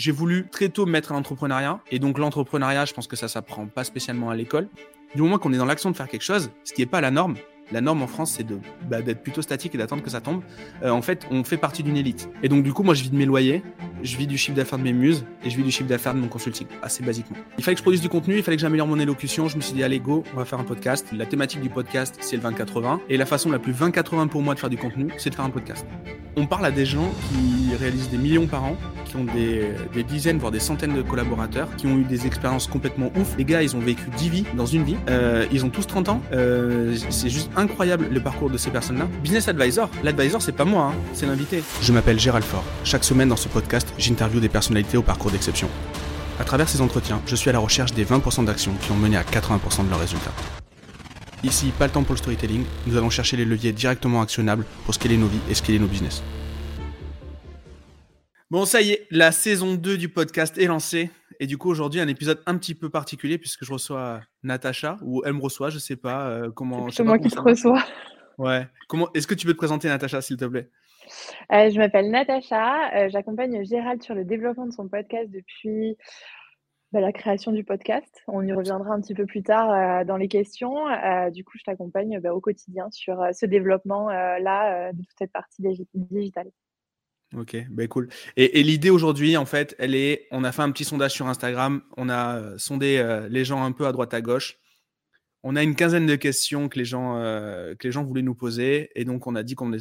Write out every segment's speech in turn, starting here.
j'ai voulu très tôt me mettre à l'entrepreneuriat. Et donc, l'entrepreneuriat, je pense que ça s'apprend pas spécialement à l'école. Du moment qu'on est dans l'action de faire quelque chose, ce qui n'est pas la norme, la norme en France, c'est bah, d'être plutôt statique et d'attendre que ça tombe. Euh, en fait, on fait partie d'une élite. Et donc, du coup, moi, je vis de mes loyers, je vis du chiffre d'affaires de mes muses et je vis du chiffre d'affaires de mon consulting, assez basiquement. Il fallait que je produise du contenu, il fallait que j'améliore mon élocution. Je me suis dit, allez, go, on va faire un podcast. La thématique du podcast, c'est le 20-80. Et la façon la plus 20-80 pour moi de faire du contenu, c'est de faire un podcast. On parle à des gens qui réalisent des millions par an, qui ont des, des, dizaines, voire des centaines de collaborateurs, qui ont eu des expériences complètement ouf. Les gars, ils ont vécu 10 vies dans une vie. Euh, ils ont tous 30 ans. Euh, c'est juste incroyable le parcours de ces personnes-là. Business Advisor, l'advisor, c'est pas moi, hein, c'est l'invité. Je m'appelle Gérald Fort. Chaque semaine dans ce podcast, j'interviewe des personnalités au parcours d'exception. À travers ces entretiens, je suis à la recherche des 20% d'actions qui ont mené à 80% de leurs résultats. Ici, pas le temps pour le storytelling, nous allons chercher les leviers directement actionnables pour scaler nos vies et scaler nos business. Bon, ça y est, la saison 2 du podcast est lancée. Et du coup, aujourd'hui, un épisode un petit peu particulier puisque je reçois Natacha, ou elle me reçoit, je sais pas euh, comment. C'est moi qui te reçois. Ouais. Comment Est-ce que tu peux te présenter, Natacha, s'il te plaît? Euh, Je m'appelle Natacha. Euh, j'accompagne Gérald sur le développement de son podcast depuis bah, la création du podcast. On y reviendra un petit peu plus tard euh, dans les questions. du coup, je t'accompagne bah, au quotidien sur ce développement-là de toute cette partie digitale. Ok, ben cool. Et, l'idée aujourd'hui, en fait, elle est, on a fait un petit sondage sur Instagram, on a sondé les gens un peu à droite à gauche on a une quinzaine de questions que les gens, euh, que les gens voulaient nous poser. Et donc, on a dit qu'on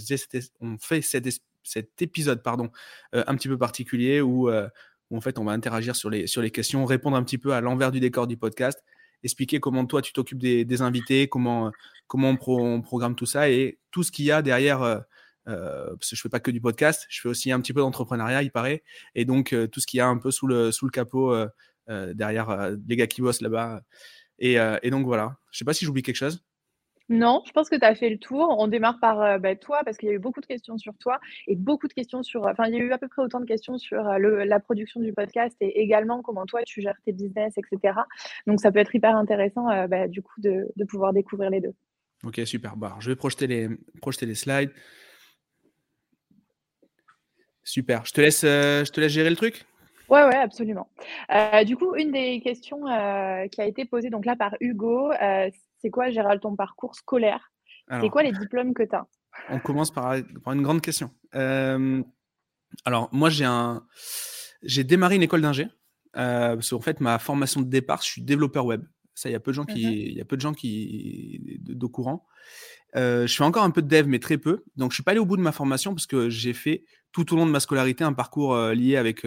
on fait cet, épisode pardon, euh, un petit peu particulier euh, où, en fait, on va interagir sur les, sur les questions, répondre un petit peu à l'envers du décor du podcast, expliquer comment toi, tu t'occupes des, invités, comment, comment on, programme tout ça et tout ce qu'il y a derrière. Parce que je fais pas que du podcast, je fais aussi un petit peu d'entrepreneuriat, il paraît. Et donc, tout ce qu'il y a un peu sous le, sous le capot derrière les gars qui bossent là-bas. Euh, et, donc voilà, je ne sais pas si j'oublie quelque chose. Non, je pense que tu as fait le tour. On démarre par euh, bah, toi, parce qu'il y a eu beaucoup de questions sur toi et beaucoup de questions sur. Enfin, il y a eu à peu près autant de questions sur euh, le, la production du podcast et également comment toi tu gères tes business, etc. Donc, ça peut être hyper intéressant, bah, du coup, de, pouvoir découvrir les deux. Ok, super. Bah, je vais projeter les, projeter les slides. Super. Je te laisse, je te laisse gérer le truc? Ouais, ouais, absolument. Euh, du coup, une des questions euh, qui a été posée donc là par Hugo, euh, c'est quoi, Gérald, ton parcours scolaire? C'est quoi les diplômes que tu as On commence par, une grande question. alors, moi, j'ai un, j'ai démarré une école d'ingé. parce qu'en fait, ma formation de départ, je suis développeur web. Ça, il y a peu de gens qui, mmh il y a peu de gens qui, de, courant. je fais encore un peu de dev, mais très peu. Donc, je suis pas allé au bout de ma formation parce que j'ai fait tout au long de ma scolarité un parcours lié avec,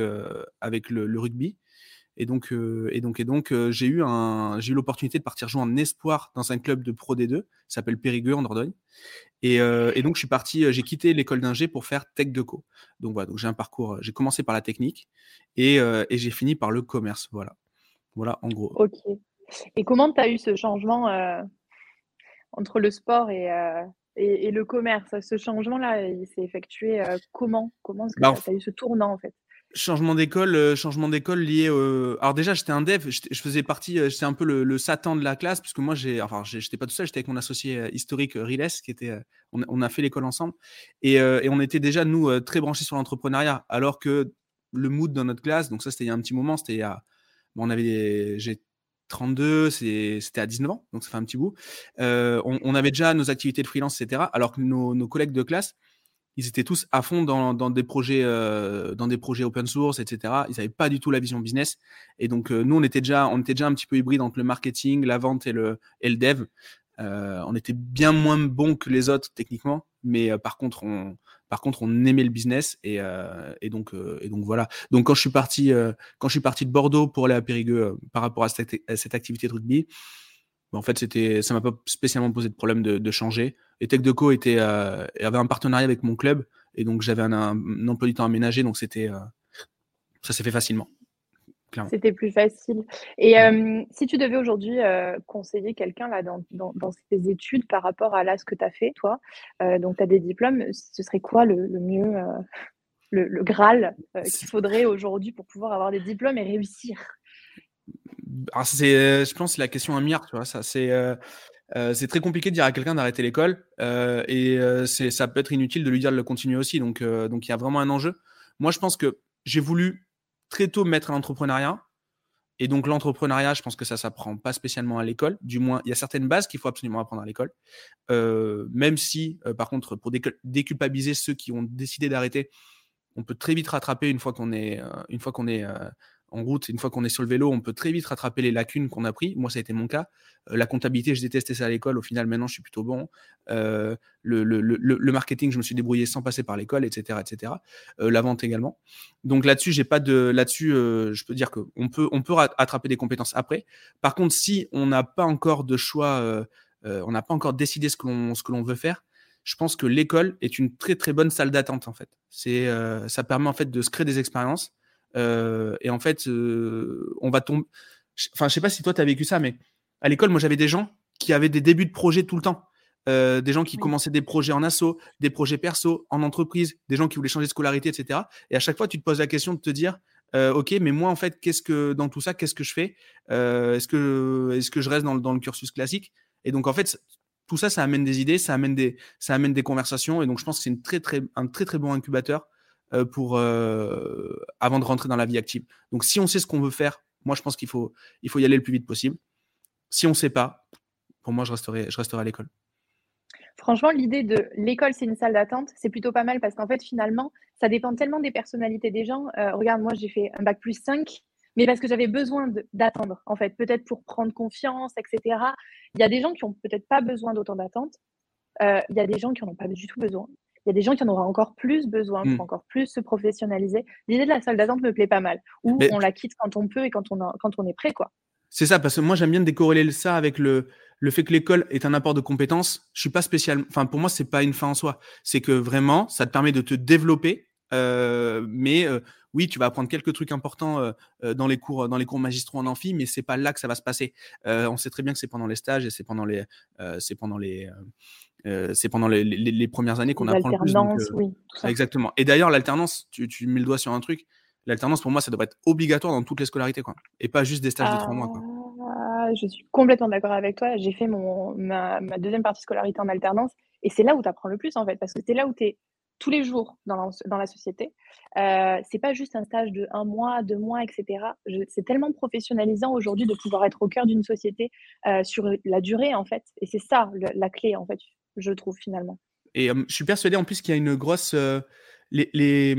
avec le, rugby. Et donc, et donc, et donc j'ai eu, eu l'opportunité de partir jouer en espoir dans un club de Pro D2, ça s'appelle Périgueux en Dordogne. Et, donc, je suis parti, j'ai quitté l'école d'ingé pour faire Tech Deco. Donc, voilà, donc j'ai un parcours, j'ai commencé par la technique et, et j'ai fini par le commerce. Voilà, voilà en gros. Ok. Et comment tu as eu ce changement entre le sport et, et, le commerce, ce changement-là, il s'est effectué euh, comment? Comment est-ce que bah, tu as eu ce tournant en fait? Changement d'école, euh, changement d'école lié. Alors déjà, j'étais un dev, je faisais partie, euh, j'étais un peu le, Satan de la classe, puisque moi, j'ai, enfin, j'étais pas tout seul, j'étais avec mon associé historique Riles, qui était, on, a fait l'école ensemble, et, et, on était déjà nous très branchés sur l'entrepreneuriat, alors que le mood dans notre classe, donc ça c'était il y a un petit moment, c'était il y a, bon, on avait, j'ai 32, c'était à 19 ans, donc ça fait un petit bout. Euh, on, avait déjà nos activités de freelance, etc. Alors que nos, collègues de classe, ils étaient tous à fond dans, des projets, euh, dans des projets open source, etc. Ils n'avaient pas du tout la vision business. Et donc euh, nous, on était déjà, on était déjà un petit peu hybride entre le marketing, la vente et le, et le dev. On était bien moins bon que les autres techniquement, mais par contre, on, par contre, on aimait le business et, euh, donc, euh, et donc voilà. Donc quand je suis parti, euh, quand parti de Bordeaux pour aller à Périgueux par rapport à cette, activité de rugby, bah, en fait, c'était, ça m'a pas spécialement posé de problème de, changer. Et Tech Deco était, avait un partenariat avec mon club et donc j'avais un, un, emploi du temps aménagé, donc c'était, ça s'est fait facilement. C'était plus facile. Et si tu devais aujourd'hui conseiller quelqu'un là dans, dans, ses études par rapport à là ce que tu as fait, toi, donc tu as des diplômes, ce serait quoi le, mieux, le, Graal qu'il faudrait aujourd'hui pour pouvoir avoir des diplômes et réussir? Alors, c'est, je pense que c'est la question à tu vois. Ça, c'est, c'est très compliqué de dire à quelqu'un d'arrêter l'école et c'est, ça peut être inutile de lui dire de le continuer aussi. Donc, donc il y a vraiment un enjeu. Moi, je pense que j'ai voulu très tôt me mettre à l'entrepreneuriat. Et donc l'entrepreneuriat, je pense que ça s'apprend pas spécialement à l'école. Du moins, il y a certaines bases qu'il faut absolument apprendre à l'école. Euh, même si, euh, par contre, pour déculpabiliser ceux qui ont décidé d'arrêter, on peut très vite rattraper une fois qu'on est, une fois qu'on est en route, une fois qu'on est sur le vélo, on peut très vite rattraper les lacunes qu'on a pris. Moi, ça a été mon cas. Euh, la comptabilité, je détestais ça à l'école. Au final, maintenant, je suis plutôt bon. Euh, le, marketing, je me suis débrouillé sans passer par l'école, etc., etc. Euh, la vente également. Donc là-dessus, j'ai pas de, là-dessus, je peux dire qu'on peut, on peut rattraper des compétences après. Par contre, si on n'a pas encore de choix, on n'a pas encore décidé ce que l'on, que veut faire, je pense que l'école est une très très bonne salle d'attente en fait. Ça permet en fait de se créer des expériences et en fait, euh, on va tomber. Enfin, je sais pas si toi, tu as vécu ça, mais à l'école, moi, j'avais des gens qui avaient des débuts de projets tout le temps. Euh, des gens qui commençaient des projets en asso, des projets perso, en entreprise, des gens qui voulaient changer de scolarité, etc. Et à chaque fois, tu te poses la question de te dire, ok, mais moi, en fait, qu'est-ce que dans tout ça, qu'est-ce que je fais? Est-ce que, est-ce que je reste dans le, dans le cursus classique? Et donc, en fait, tout ça, ça amène des idées, ça amène des, ça amène des conversations. Et donc, je pense que c'est une très, très, un très, très bon incubateur euh, pour, euh, avant de rentrer dans la vie active. Donc, si on sait ce qu'on veut faire, moi, je pense qu'il faut, il faut y aller le plus vite possible. Si on ne sait pas, pour moi, je resterai, je resterai à l'école. Franchement, l'idée de l'école, c'est une salle d'attente, c'est plutôt pas mal parce qu'en fait, finalement, ça dépend tellement des personnalités des gens. Euh, regarde, moi, j'ai fait un bac plus 5, mais parce que j'avais besoin d'attendre, en fait, peut-être pour prendre confiance, etc. Il y a des gens qui n'ont peut-être pas besoin d'autant d'attente. il y a des gens qui n'en ont pas du tout besoin il y a des gens qui en auront encore plus besoin pour mmh. encore plus se professionnaliser. L'idée de la salle d'attente me plaît pas mal, où on la quitte quand on peut et quand on, quand on est prêt. quoi. C'est ça, parce que moi j'aime bien décorréler ça avec le, le fait que l'école est un apport de compétences. Je suis pas spécial, enfin pour moi c'est pas une fin en soi. C'est que vraiment ça te permet de te développer, mais euh, oui, tu vas apprendre quelques trucs importants euh, dans les cours, dans les cours magistraux en amphi, mais c'est pas là que ça va se passer. on sait très bien que c'est pendant les stages et c'est pendant les, c'est pendant les, c'est pendant les, premières années qu'on apprend le plus. Donc, oui, exactement. Et d'ailleurs, l'alternance, tu, tu, mets le doigt sur un truc. L'alternance, pour moi, ça devrait être obligatoire dans toutes les scolarités, quoi. Et pas juste des stages de trois mois, quoi. Ah, je suis complètement d'accord avec toi. J'ai fait mon, ma, ma, deuxième partie scolarité en alternance. Et c'est là où tu apprends le plus, en fait, parce que c'est là où tu es tous les jours dans la, société. Euh, c'est pas juste un stage de un mois, deux mois, etc. C'est tellement professionnalisant aujourd'hui de pouvoir être au cœur d'une société euh, sur la durée, en fait. Et c'est ça la clé, en fait, je trouve finalement. Et je suis persuadé en plus qu'il y a une grosse. Les, les,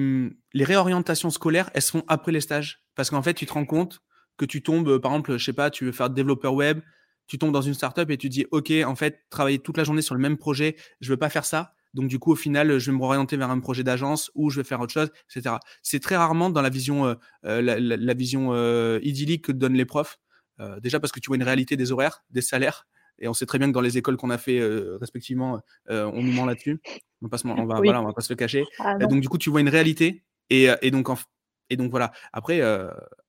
les, réorientations scolaires, elles se font après les stages. Parce qu'en fait, tu te rends compte que tu tombes, par exemple, je sais pas, tu veux faire développeur web, tu tombes dans une startup et tu dis, OK, en fait, travailler toute la journée sur le même projet, je veux pas faire ça. Donc, du coup, au final, je vais me orienter vers un projet d'agence ou je vais faire autre chose, etc. C'est très rarement dans la vision, euh, euh, la, vision euh, idyllique que donnent les profs. déjà parce que tu vois une réalité des horaires, des salaires. Et on sait très bien que dans les écoles qu'on a fait respectivement, on nous ment là-dessus. On, on, va, voilà, on va pas se le cacher. Ah donc, du coup, tu vois une réalité. Et, et donc, et donc voilà. Après,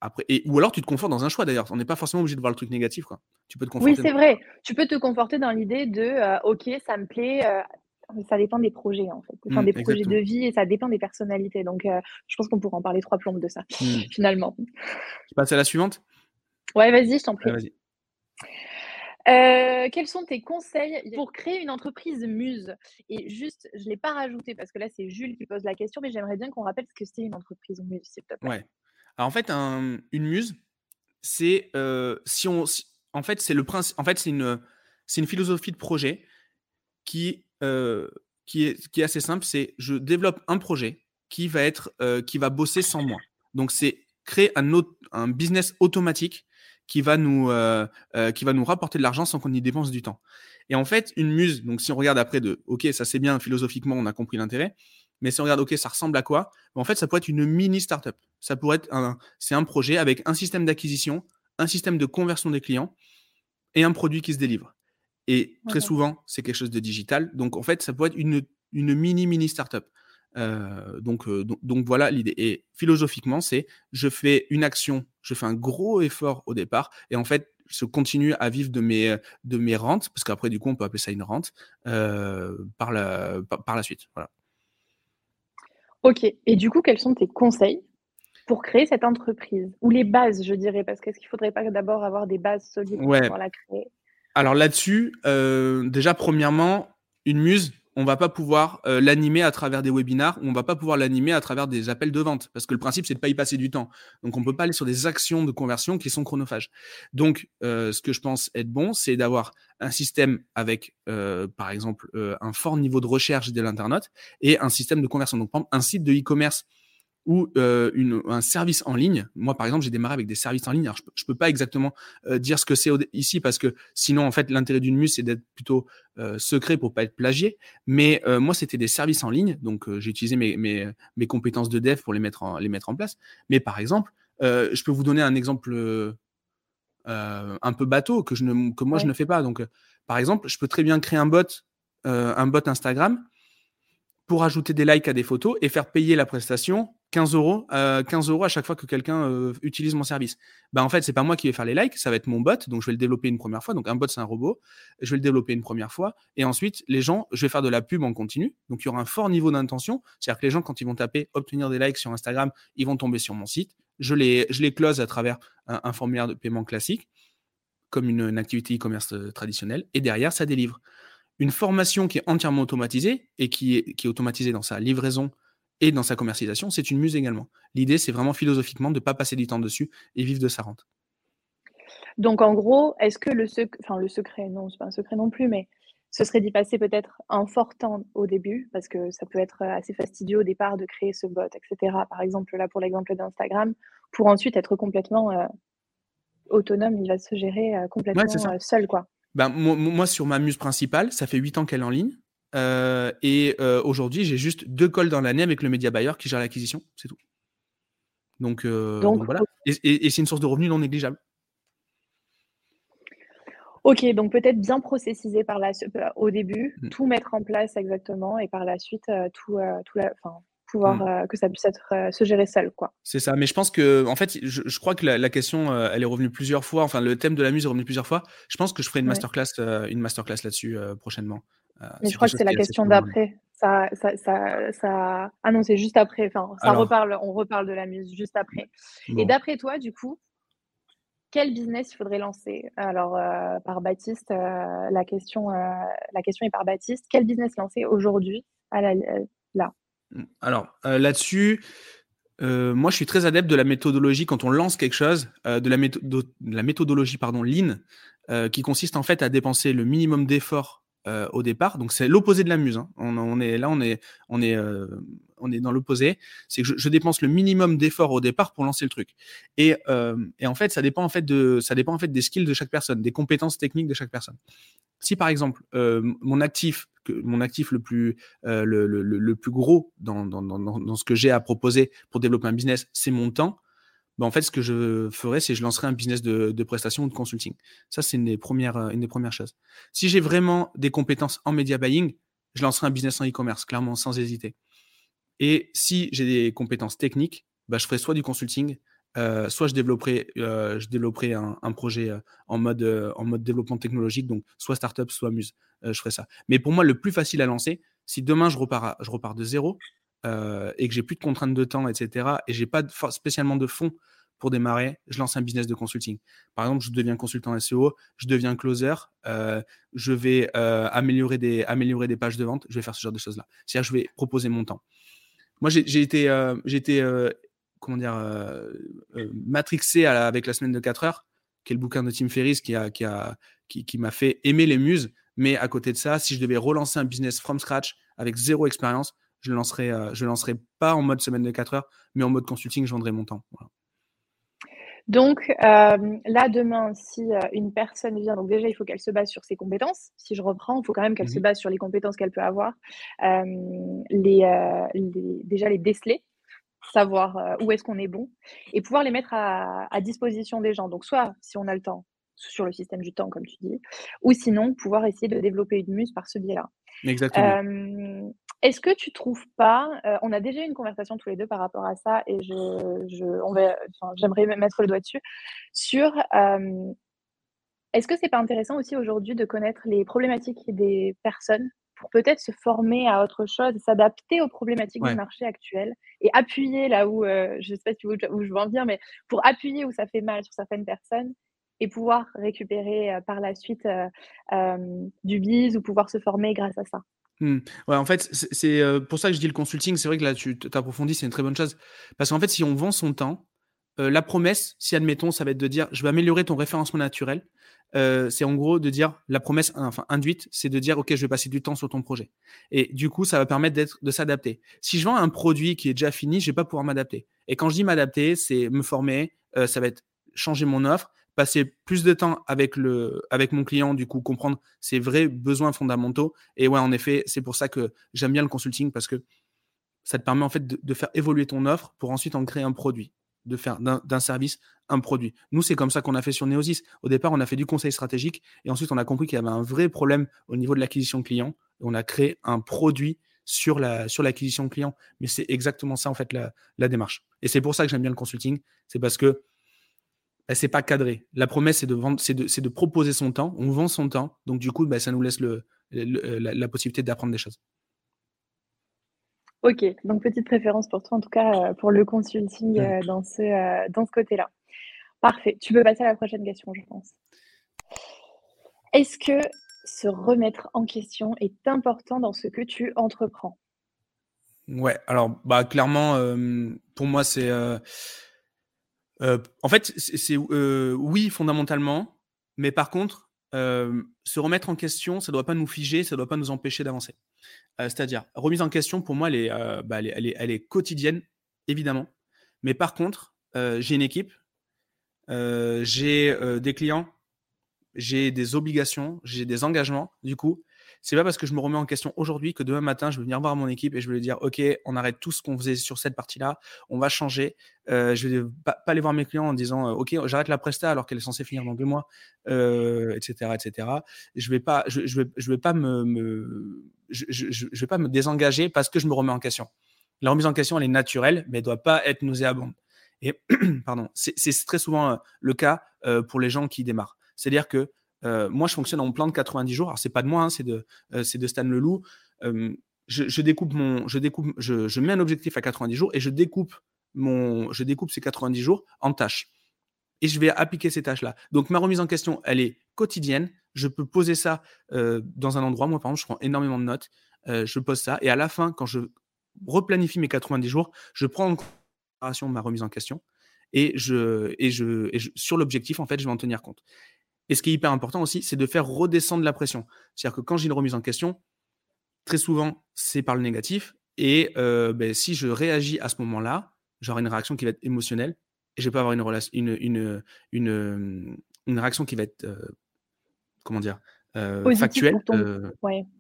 après et, ou alors tu te confortes dans un choix d'ailleurs. On n'est pas forcément obligé de voir le truc négatif. Quoi. Tu peux te conforter. Oui, c'est vrai. Tu peux te conforter dans l'idée de OK, ça me plaît, ça dépend des projets en fait, enfin, mmh, des projets de vie et ça dépend des personnalités. Donc, euh, je pense qu'on pourra en parler trois plombes de ça, mmh. finalement. Je passe à la suivante? Ouais, vas-y, je t'en prie. Euh, quels sont tes conseils pour créer une entreprise muse? Et juste, je ne l'ai pas rajouté parce que là, c'est Jules qui pose la question, mais j'aimerais bien qu'on rappelle ce que c'est une entreprise muse, s'il te plaît. Ouais. Alors, en fait, une muse, c'est euh, si on. en fait, c'est le principe. En fait, c'est une, c'est une philosophie de projet qui euh, qui, est, qui est assez simple, c'est je développe un projet qui va être euh, qui va bosser sans moi. Donc c'est créer un, autre, un business automatique qui va nous euh, qui va nous rapporter de l'argent sans qu'on y dépense du temps. Et en fait, une muse, donc si on regarde après de OK, ça c'est bien philosophiquement, on a compris l'intérêt, mais si on regarde OK, ça ressemble à quoi? Ben, En fait, ça pourrait être une mini startup. Ça pourrait être c'est un projet avec un système d'acquisition, un système de conversion des clients et un produit qui se délivre. Et très souvent, c'est quelque chose de digital. Donc, en fait, ça peut être une, une mini, mini startup. Euh, donc, euh, donc, voilà l'idée. Et philosophiquement, c'est je fais une action, je fais un gros effort au départ, et en fait, je continue à vivre de mes, de mes rentes, parce qu'après, du coup, on peut appeler ça une rente, euh, par, la, par, la suite. Voilà. Ok. Et du coup, quels sont tes conseils pour créer cette entreprise? Ou les bases, je dirais, parce qu'est-ce qu'il ne faudrait pas d'abord avoir des bases solides pour la créer? Alors là-dessus, euh, déjà, premièrement, une muse, on va pas pouvoir euh, l'animer à travers des webinars on va pas pouvoir l'animer à travers des appels de vente parce que le principe c'est de pas y passer du temps. Donc on peut pas aller sur des actions de conversion qui sont chronophages. Donc euh, ce que je pense être bon, c'est d'avoir un système avec par exemple un fort niveau de recherche de l'internaute et un système de conversion. Donc par un site de e-commerce ou euh, une, un service en ligne. Moi, par exemple, j'ai démarré avec des services en ligne. Alors, je, je peux pas exactement euh, dire ce que c'est ici parce que sinon, en fait, l'intérêt d'une muse, c'est d'être plutôt euh, secret pour pas être plagié. Mais moi, c'était des services en ligne, donc j'ai utilisé mes, mes, mes, compétences de dev pour les mettre en, les mettre en place. Mais par exemple, je peux vous donner un exemple un peu bateau que je ne que moi je ne fais pas. Donc, par exemple, je peux très bien créer un bot, un bot Instagram pour ajouter des likes à des photos et faire payer la prestation 15 euros, 15 euros à chaque fois que quelqu'un euh, utilise mon service. Ben, en fait, c'est pas moi qui vais faire les likes, ça va être mon bot. Donc, je vais le développer une première fois. Donc, un bot, c'est un robot. Je vais le développer une première fois. Et ensuite, les gens, je vais faire de la pub en continu. Donc, il y aura un fort niveau d'intention. C'est-à-dire que les gens, quand ils vont taper obtenir des likes sur Instagram, ils vont tomber sur mon site. Je les, close à travers un, formulaire de paiement classique, comme une, activité e-commerce euh, traditionnelle. Et derrière, ça délivre. Une formation qui est entièrement automatisée et qui est automatisée dans sa livraison et dans sa commercialisation, c'est une muse également. L'idée, c'est vraiment philosophiquement de ne pas passer du temps dessus et vivre de sa rente. Donc en gros, est-ce que le, secret, enfin, le secret, non, c'est pas un secret non plus, mais ce serait d'y passer peut-être un fort temps au début, parce que ça peut être assez fastidieux au départ de créer ce bot, etc. Par exemple, là pour l'exemple d'Instagram, pour ensuite être complètement euh, autonome, il va se gérer euh, complètement euh, seul, quoi. Ben, moi, sur ma muse principale, ça fait 8 ans qu'elle est en ligne. Euh, et euh, aujourd'hui, j'ai juste deux calls dans l'année avec le média buyer qui gère l'acquisition, c'est tout. Donc, euh, voilà. Et, c'est une source de revenus non négligeable. Ok, donc peut-être bien processiser par la, au début, mmh. tout mettre en place exactement, et par la suite, tout, tout la, pouvoir mmh. que ça puisse être se gérer seul, quoi. C'est ça. Mais je pense que, en fait, je, crois que la, question, elle est revenue plusieurs fois. Enfin, le thème de la musique est revenu plusieurs fois. Je pense que je ferai une masterclass, une masterclass là-dessus prochainement. Euh, Mais je crois que c'est la question d'après. Ça, ça, ça, ça, Ah non, c'est juste après. Enfin, ça reparle, on reparle de la musique juste après. Et d'après toi, du coup, quel business il faudrait lancer? Alors, euh, par Baptiste, euh, la, question, la question est par Baptiste. Quel business lancer aujourd'hui là? Alors, là-dessus, moi, je suis très adepte de la méthodologie quand on lance quelque chose, de, la de la méthodologie pardon, Lean, qui consiste en fait à dépenser le minimum d'efforts euh, au départ. Donc c'est l'opposé de la muse. Hein. On, est là, on est, euh, dans l'opposé. C'est que je, dépense le minimum d'efforts au départ pour lancer le truc. Et, euh, et, en fait, ça dépend en fait de, ça dépend en fait des skills de chaque personne, des compétences techniques de chaque personne. Si par exemple mon actif, mon actif le plus, le, le, plus gros dans, dans, ce que j'ai à proposer pour développer un business, c'est mon temps bah, en fait, ce que je ferais, c'est je lancerais un business de, de prestation ou de consulting. Ça, c'est une des premières, une des premières choses. Si j'ai vraiment des compétences en media buying, je lancerai un business en e-commerce, clairement, sans hésiter. Et si j'ai des compétences techniques, bah, je ferai soit du consulting, euh, soit je développerai, euh, je un, projet euh, en, mode, en mode développement technologique, donc soit startup, soit muse. Je ferai ça. Mais pour moi, le plus facile à lancer, si demain je repars, je repars de zéro, et que j'ai plus de contraintes de temps, etc., et j'ai pas spécialement de fonds pour démarrer, je lance un business de consulting. Par exemple, je deviens consultant SEO, je deviens closer, je vais améliorer, des, améliorer des pages de vente, je vais faire ce genre de choses-là. C'est-à-dire, je vais proposer mon temps. Moi, j'ai été, j'ai été comment dire, matrixé avec la semaine de 4 heures, qui est le bouquin de Tim Ferriss qui m'a qui a, qui, qui fait aimer les muses. Mais à côté de ça, si je devais relancer un business from scratch avec zéro expérience, je ne lancerai, euh, je lancerai pas en mode semaine de 4 heures, mais en mode consulting, je vendrai mon temps. Donc euh, là, demain, si euh, une personne vient, donc déjà, il faut qu'elle se base sur ses compétences. Si je reprends, il faut quand même qu'elle se mhm. base sur les compétences qu'elle peut avoir. les, déjà, les déceler, savoir où est-ce qu'on est bon et pouvoir les mettre à, à, disposition des gens. Donc soit, si on a le temps, sur le système du temps, comme tu dis, ou sinon, pouvoir essayer de développer une muse par ce biais-là. Exactement. Est-ce que tu trouves pas, euh, on a déjà eu une conversation tous les deux par rapport à ça et je, je on va, j'aimerais mettre le doigt dessus, sur euh, est-ce que c'est pas intéressant aussi aujourd'hui de connaître les problématiques des personnes pour peut-être se former à autre chose, s'adapter aux problématiques du marché actuel et appuyer là où, euh, je sais pas où, où, je veux en venir, mais pour appuyer où ça fait mal sur certaines personnes et pouvoir récupérer par la suite du bise ou pouvoir se former grâce à ça. Mmh. Ouais, en fait, c'est pour ça que je dis le consulting. C'est vrai que là, tu t'approfondis, c'est une très bonne chose. Parce qu'en fait, si on vend son temps, la promesse, si admettons, ça va être de dire je vais améliorer ton référencement naturel, c'est en gros de dire la promesse enfin induite, c'est de dire ok, je vais passer du temps sur ton projet. Et du coup, ça va permettre de s'adapter. Si je vends un produit qui est déjà fini, je vais pas pouvoir m'adapter. Et quand je dis m'adapter, c'est me former, ça va être changer mon offre, passer plus de temps avec le avec mon client, du coup comprendre ses vrais besoins fondamentaux. Et ouais, en effet, c'est pour ça que j'aime bien le consulting parce que ça te permet en fait de faire évoluer ton offre pour ensuite en créer un produit de faire d'un service un produit. Nous, c'est comme ça qu'on a fait sur Neosis. Au départ, on a fait du conseil stratégique et ensuite, on a compris qu'il y avait un vrai problème au niveau de l'acquisition client. On a créé un produit sur la sur l'acquisition client. Mais c'est exactement ça, en fait, la, démarche. Et c'est pour ça que j'aime bien le consulting. C'est parce que bah, c'est pas cadré. La promesse, c'est de, de, proposer son temps. On vend son temps. Donc, du coup, bah, ça nous laisse la possibilité d'apprendre des choses. Ok, donc petite préférence pour toi, en tout cas euh, pour le consulting euh, dans ce, euh, dans ce côté-là. Parfait, tu peux passer à la prochaine question, je pense. Est-ce que se remettre en question est important dans ce que tu entreprends? Ouais, alors bah, clairement, pour moi, c'est. en fait, c'est oui, fondamentalement, mais par contre, se remettre en question, ça ne doit pas nous figer, ça ne doit pas nous empêcher d'avancer. Euh, c'est-à-dire, remise en question, pour moi, elle est, euh, bah, elle, est, elle, est, quotidienne, évidemment. Mais par contre, euh, j'ai une équipe, j'ai des clients, j'ai des obligations, j'ai des engagements. Du coup, c'est pas parce que je me remets en question aujourd'hui que demain matin, je vais venir voir mon équipe et je vais lui dire Ok, on arrête tout ce qu'on faisait sur cette partie-là, on va changer. Euh, je vais pas, aller voir mes clients en disant Ok, j'arrête la presta alors qu'elle est censée finir dans deux mois, etc., euh, etc. Je vais pas, je, vais, pas me, je, je, vais pas me désengager parce que je me remets en question. La remise en question, elle est naturelle, mais elle doit pas être nauséabonde. Et pardon, c'est très souvent euh, le cas pour les gens qui démarrent. C'est-à-dire que euh, moi, je fonctionne en plan de 90 jours. Alors, c'est pas de moi, hein, c'est de, euh, Stan Leloup. Euh, je, découpe mon, je découpe, je, mets un objectif à 90 jours et je découpe mon, je découpe ces 90 jours en tâches. Et je vais appliquer ces tâches-là. Donc, ma remise en question, elle est quotidienne. Je peux poser ça dans un endroit. Moi, par exemple, je prends énormément de notes. je pose ça. Et à la fin, quand je replanifie mes 90 jours, je prends en considération ma remise en question. Et, et, je, et je, sur l'objectif, en fait, je vais en tenir compte. Et ce qui est hyper important aussi, c'est de faire redescendre la pression. C'est-à-dire que quand j'ai une remise en question, très souvent, c'est par le négatif. Et euh, ben, si je réagis à ce moment-là, j'aurai une réaction qui va être émotionnelle et je vais pas avoir une, une, une, une, une réaction qui va être, euh, comment dire, euh, factuelle.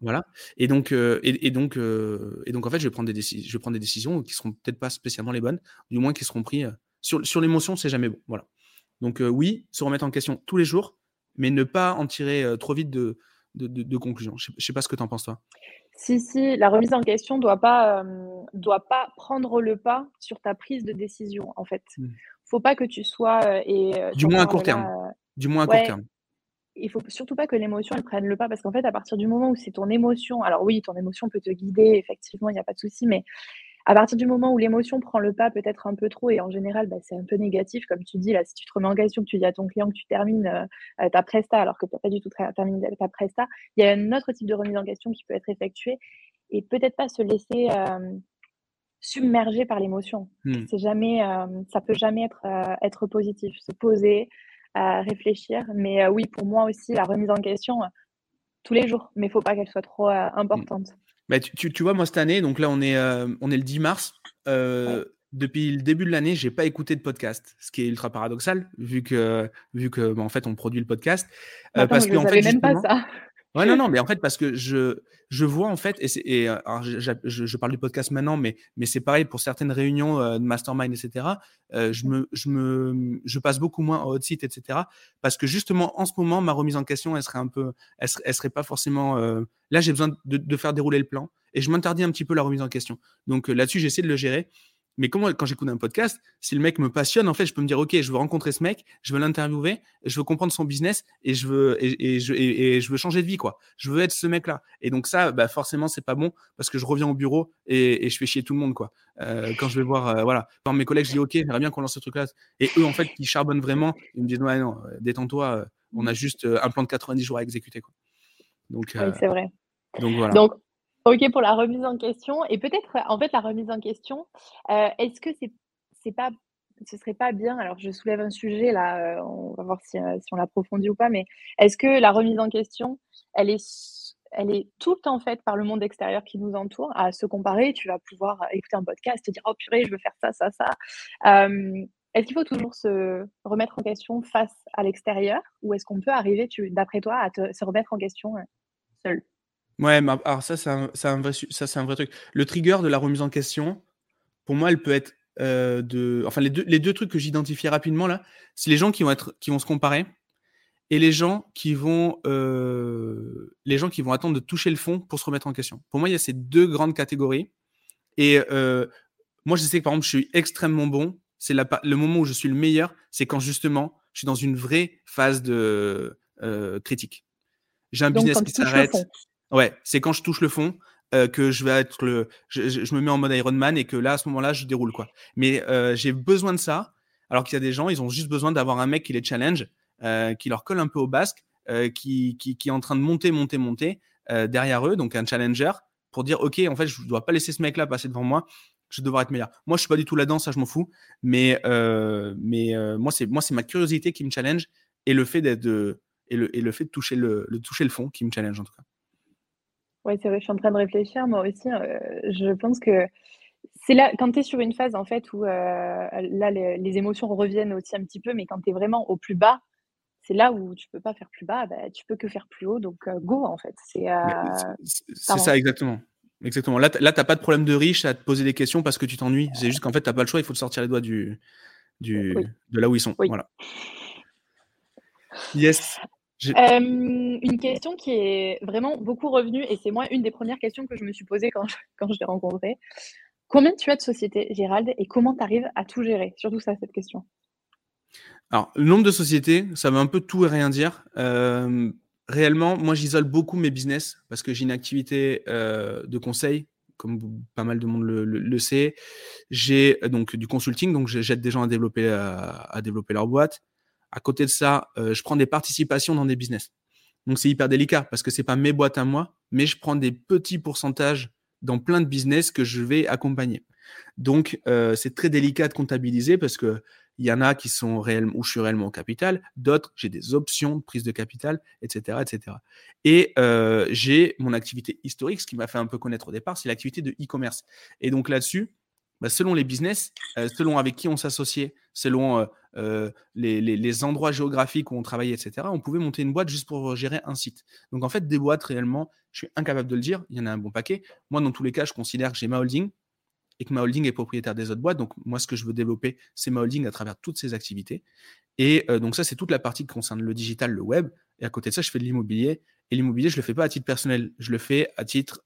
Voilà. Et donc, et, donc, et donc, en fait, je vais prendre des, décisions, je vais prendre des décisions qui seront peut-être pas spécialement les bonnes, du moins qui seront prises sur, sur l'émotion, c'est jamais bon. Voilà. Donc, oui, se remettre en question tous les jours, mais ne pas en tirer trop vite de, de, de, conclusion. Je ne sais pas ce que tu en penses, toi. Si, si, la remise en question ne doit, pas, doit pas prendre le pas sur ta prise de décision, en fait. Il mmh. ne faut pas que tu sois. et, du moins à court terme. Du moins à court terme. Il faut surtout pas que l'émotion prenne le pas parce qu'en fait, à partir du moment où c'est ton émotion, alors oui, ton émotion peut te guider, effectivement, il n'y a pas de souci, mais à partir du moment où l'émotion prend le pas peut-être un peu trop, et en général, bah, c'est un peu négatif, comme tu dis, là, si tu te remets en question, que tu dis à ton client que tu termines euh, ta presta alors que tu n'as pas du tout terminé ta presta, il y a un autre type de remise en question qui peut être effectué et peut-être pas se laisser euh, submerger par l'émotion. Hmm. C'est jamais, euh, ça peut jamais être, être positif. Se poser, réfléchir. Mais oui, pour moi aussi, la remise en question, tous les jours, mais il faut pas qu'elle soit trop hmm. importante. Bah, tu, tu, vois, moi, cette année, donc là, on est, euh, on est le 10 mars. Euh, depuis le début de l'année, j'ai pas écouté de podcast, ce qui est ultra paradoxal, vu que, vu que bah, en fait, on produit le podcast. Euh, parce que, en fait, même pas ça. Ouais, non, non, mais en fait, parce que je, je vois en fait, et, et alors, je, je, parle du podcast maintenant, mais, mais c'est pareil pour certaines réunions euh, de mastermind, etc. Euh, je, me, je, me, je passe beaucoup moins au hot site, etc. Parce que justement, en ce moment, ma remise en question, elle serait un peu, elle serait, pas forcément. Euh, là, j'ai besoin de, de, faire dérouler le plan et je m'interdis un petit peu la remise en question. Donc là-dessus, j'essaie de le gérer. Mais comment, quand j'écoute un podcast, si le mec me passionne, en fait, je peux me dire, OK, je veux rencontrer ce mec, je veux l'interviewer, je veux comprendre son business et je veux, et, je, et, je veux changer de vie, quoi. Je veux être ce mec-là. Et donc, ça, bah, forcément, c'est pas bon parce que je reviens au bureau et, je fais chier tout le monde, quoi. Euh, quand je vais voir, euh, voilà. Quand mes collègues, je dis, OK, j'aimerais bien qu'on lance ce truc-là. Et eux, en fait, qui charbonnent vraiment, ils me disent, ouais, non, euh, détends-toi, on a juste un plan de 90 jours à exécuter, quoi. Donc, oui, c'est vrai. Donc, voilà. Donc, OK pour la remise en question et peut-être, en fait, la remise en question, heu, est-ce que c'est c'est pas ce serait pas bien alors je soulève un sujet là, heu, on va voir si, heu, si on l'approfondit ou pas, mais est-ce que la remise en question, elle est elle est tout le temps faite par le monde extérieur qui nous entoure? À se comparer, tu vas pouvoir écouter un podcast, te dire: «Oh purée, je veux faire ça, ça, ça». Est-ce qu'il faut toujours se remettre en question face à l'extérieur? Ou est-ce qu'on peut arriver, tu d'après toi, à te se remettre en question, seul? Ouais, mais alors ça, c'est un vrai su ça, c'est un vrai truc. Le trigger de la remise en question, pour moi, elle peut être, heu, de enfin les 2 les 2 trucs que j'identifie rapidement là, c'est les gens qui vont être qui vont se comparer et les gens qui vont, heu, les gens qui vont attendre de toucher le fond pour se remettre en question. Pour moi, il y a ces 2 grandes catégories et heu, moi, je sais que, par exemple, je suis extrêmement bon. C'est le moment où je suis le meilleur, c'est quand justement, je suis dans une vraie phase de, critique. J'ai un Donc business qui s'arrête? Ouais, c'est quand je touche le fond, que je vais être le je me mets en mode Iron Man et que là, à ce moment-là, je déroule, quoi. Mais j'ai besoin de ça, alors qu'il y a des gens, ils ont juste besoin d'avoir un mec qui les challenge, qui leur colle un peu au basque, qui est en train de monter, monter, monter, derrière eux, donc un challenger, pour dire: «OK, en fait, je dois pas laisser ce mec-là passer devant moi, je devoir être meilleur». Moi, je suis pas du tout là-dedans, ça, je m'en fous, mais moi, c'est moi, c'est ma curiosité qui me challenge et le fait d'être de et le et le fait de toucher toucher le fond qui me challenge, en tout cas. Ouais, c'est vrai, je suis en train de réfléchir moi aussi, heu, je pense que c'est là quand tu es sur une phase en fait où, heu, là les les émotions reviennent aussi un petit peu, mais quand tu es vraiment au plus bas, c'est là où tu peux pas faire plus bas, bah, tu peux que faire plus haut donc heu, go en fait. C'est, Mais heu c'est c'est c'est pardon. ça exactement. Exactement. Là, tu là, tu as pas de problème de riche à te poser des questions parce que tu t'ennuies. C'est juste qu'en fait, tu as pas le choix, il faut te sortir les doigts du Oui, du de là où ils sont, oui. voilà. Yes, Hem, une question qui est vraiment beaucoup revenue et c'est moi une des premières questions que je me suis posée quand je quand je t'ai rencontré. Combien tu as de sociétés, Gérald, et comment tu arrives à tout gérer? Surtout ça, cette question. Alors, le nombre de sociétés, ça veut un peu tout et rien dire. Hem, réellement, moi, j'isole beaucoup mes business parce que j'ai une activité, heu, de conseil, comme pas mal de monde le le le sait. J'ai donc du consulting, donc j'aide des gens à développer, à développer leur boîte. À côté de ça, heu, je prends des participations dans des business. Donc c'est hyper délicat parce que c'est pas mes boîtes à moi, mais je prends des petits pourcentages dans plein de business que je vais accompagner. Donc heu, c'est très délicat de comptabiliser parce qu'il y en a qui sont réellement où je suis réellement au capital, d'autres, j'ai des options de prise de capital et cetera et heu, j'ai mon activité historique, ce qui m'a fait un peu connaître au départ, c'est l'activité de e-commerce et donc là-dessus, bah, selon les business, heu, selon avec qui on s'associait, selon, heu heu, les endroits géographiques où on travaillait et cetera, on pouvait monter une boîte juste pour gérer un site. Donc en fait, des boîtes réellement, je suis incapable de le dire, il y en a un bon paquet. Moi, dans tous les cas, je considère que j'ai ma holding et que ma holding est propriétaire des autres boîtes. Donc moi, ce que je veux développer, c'est ma holding à travers toutes ces activités et donc ça, c'est toute la partie qui concerne le digital, le web et à côté de ça, je fais de l'immobilier et l'immobilier, je le fais pas à titre personnel, je le fais à titre,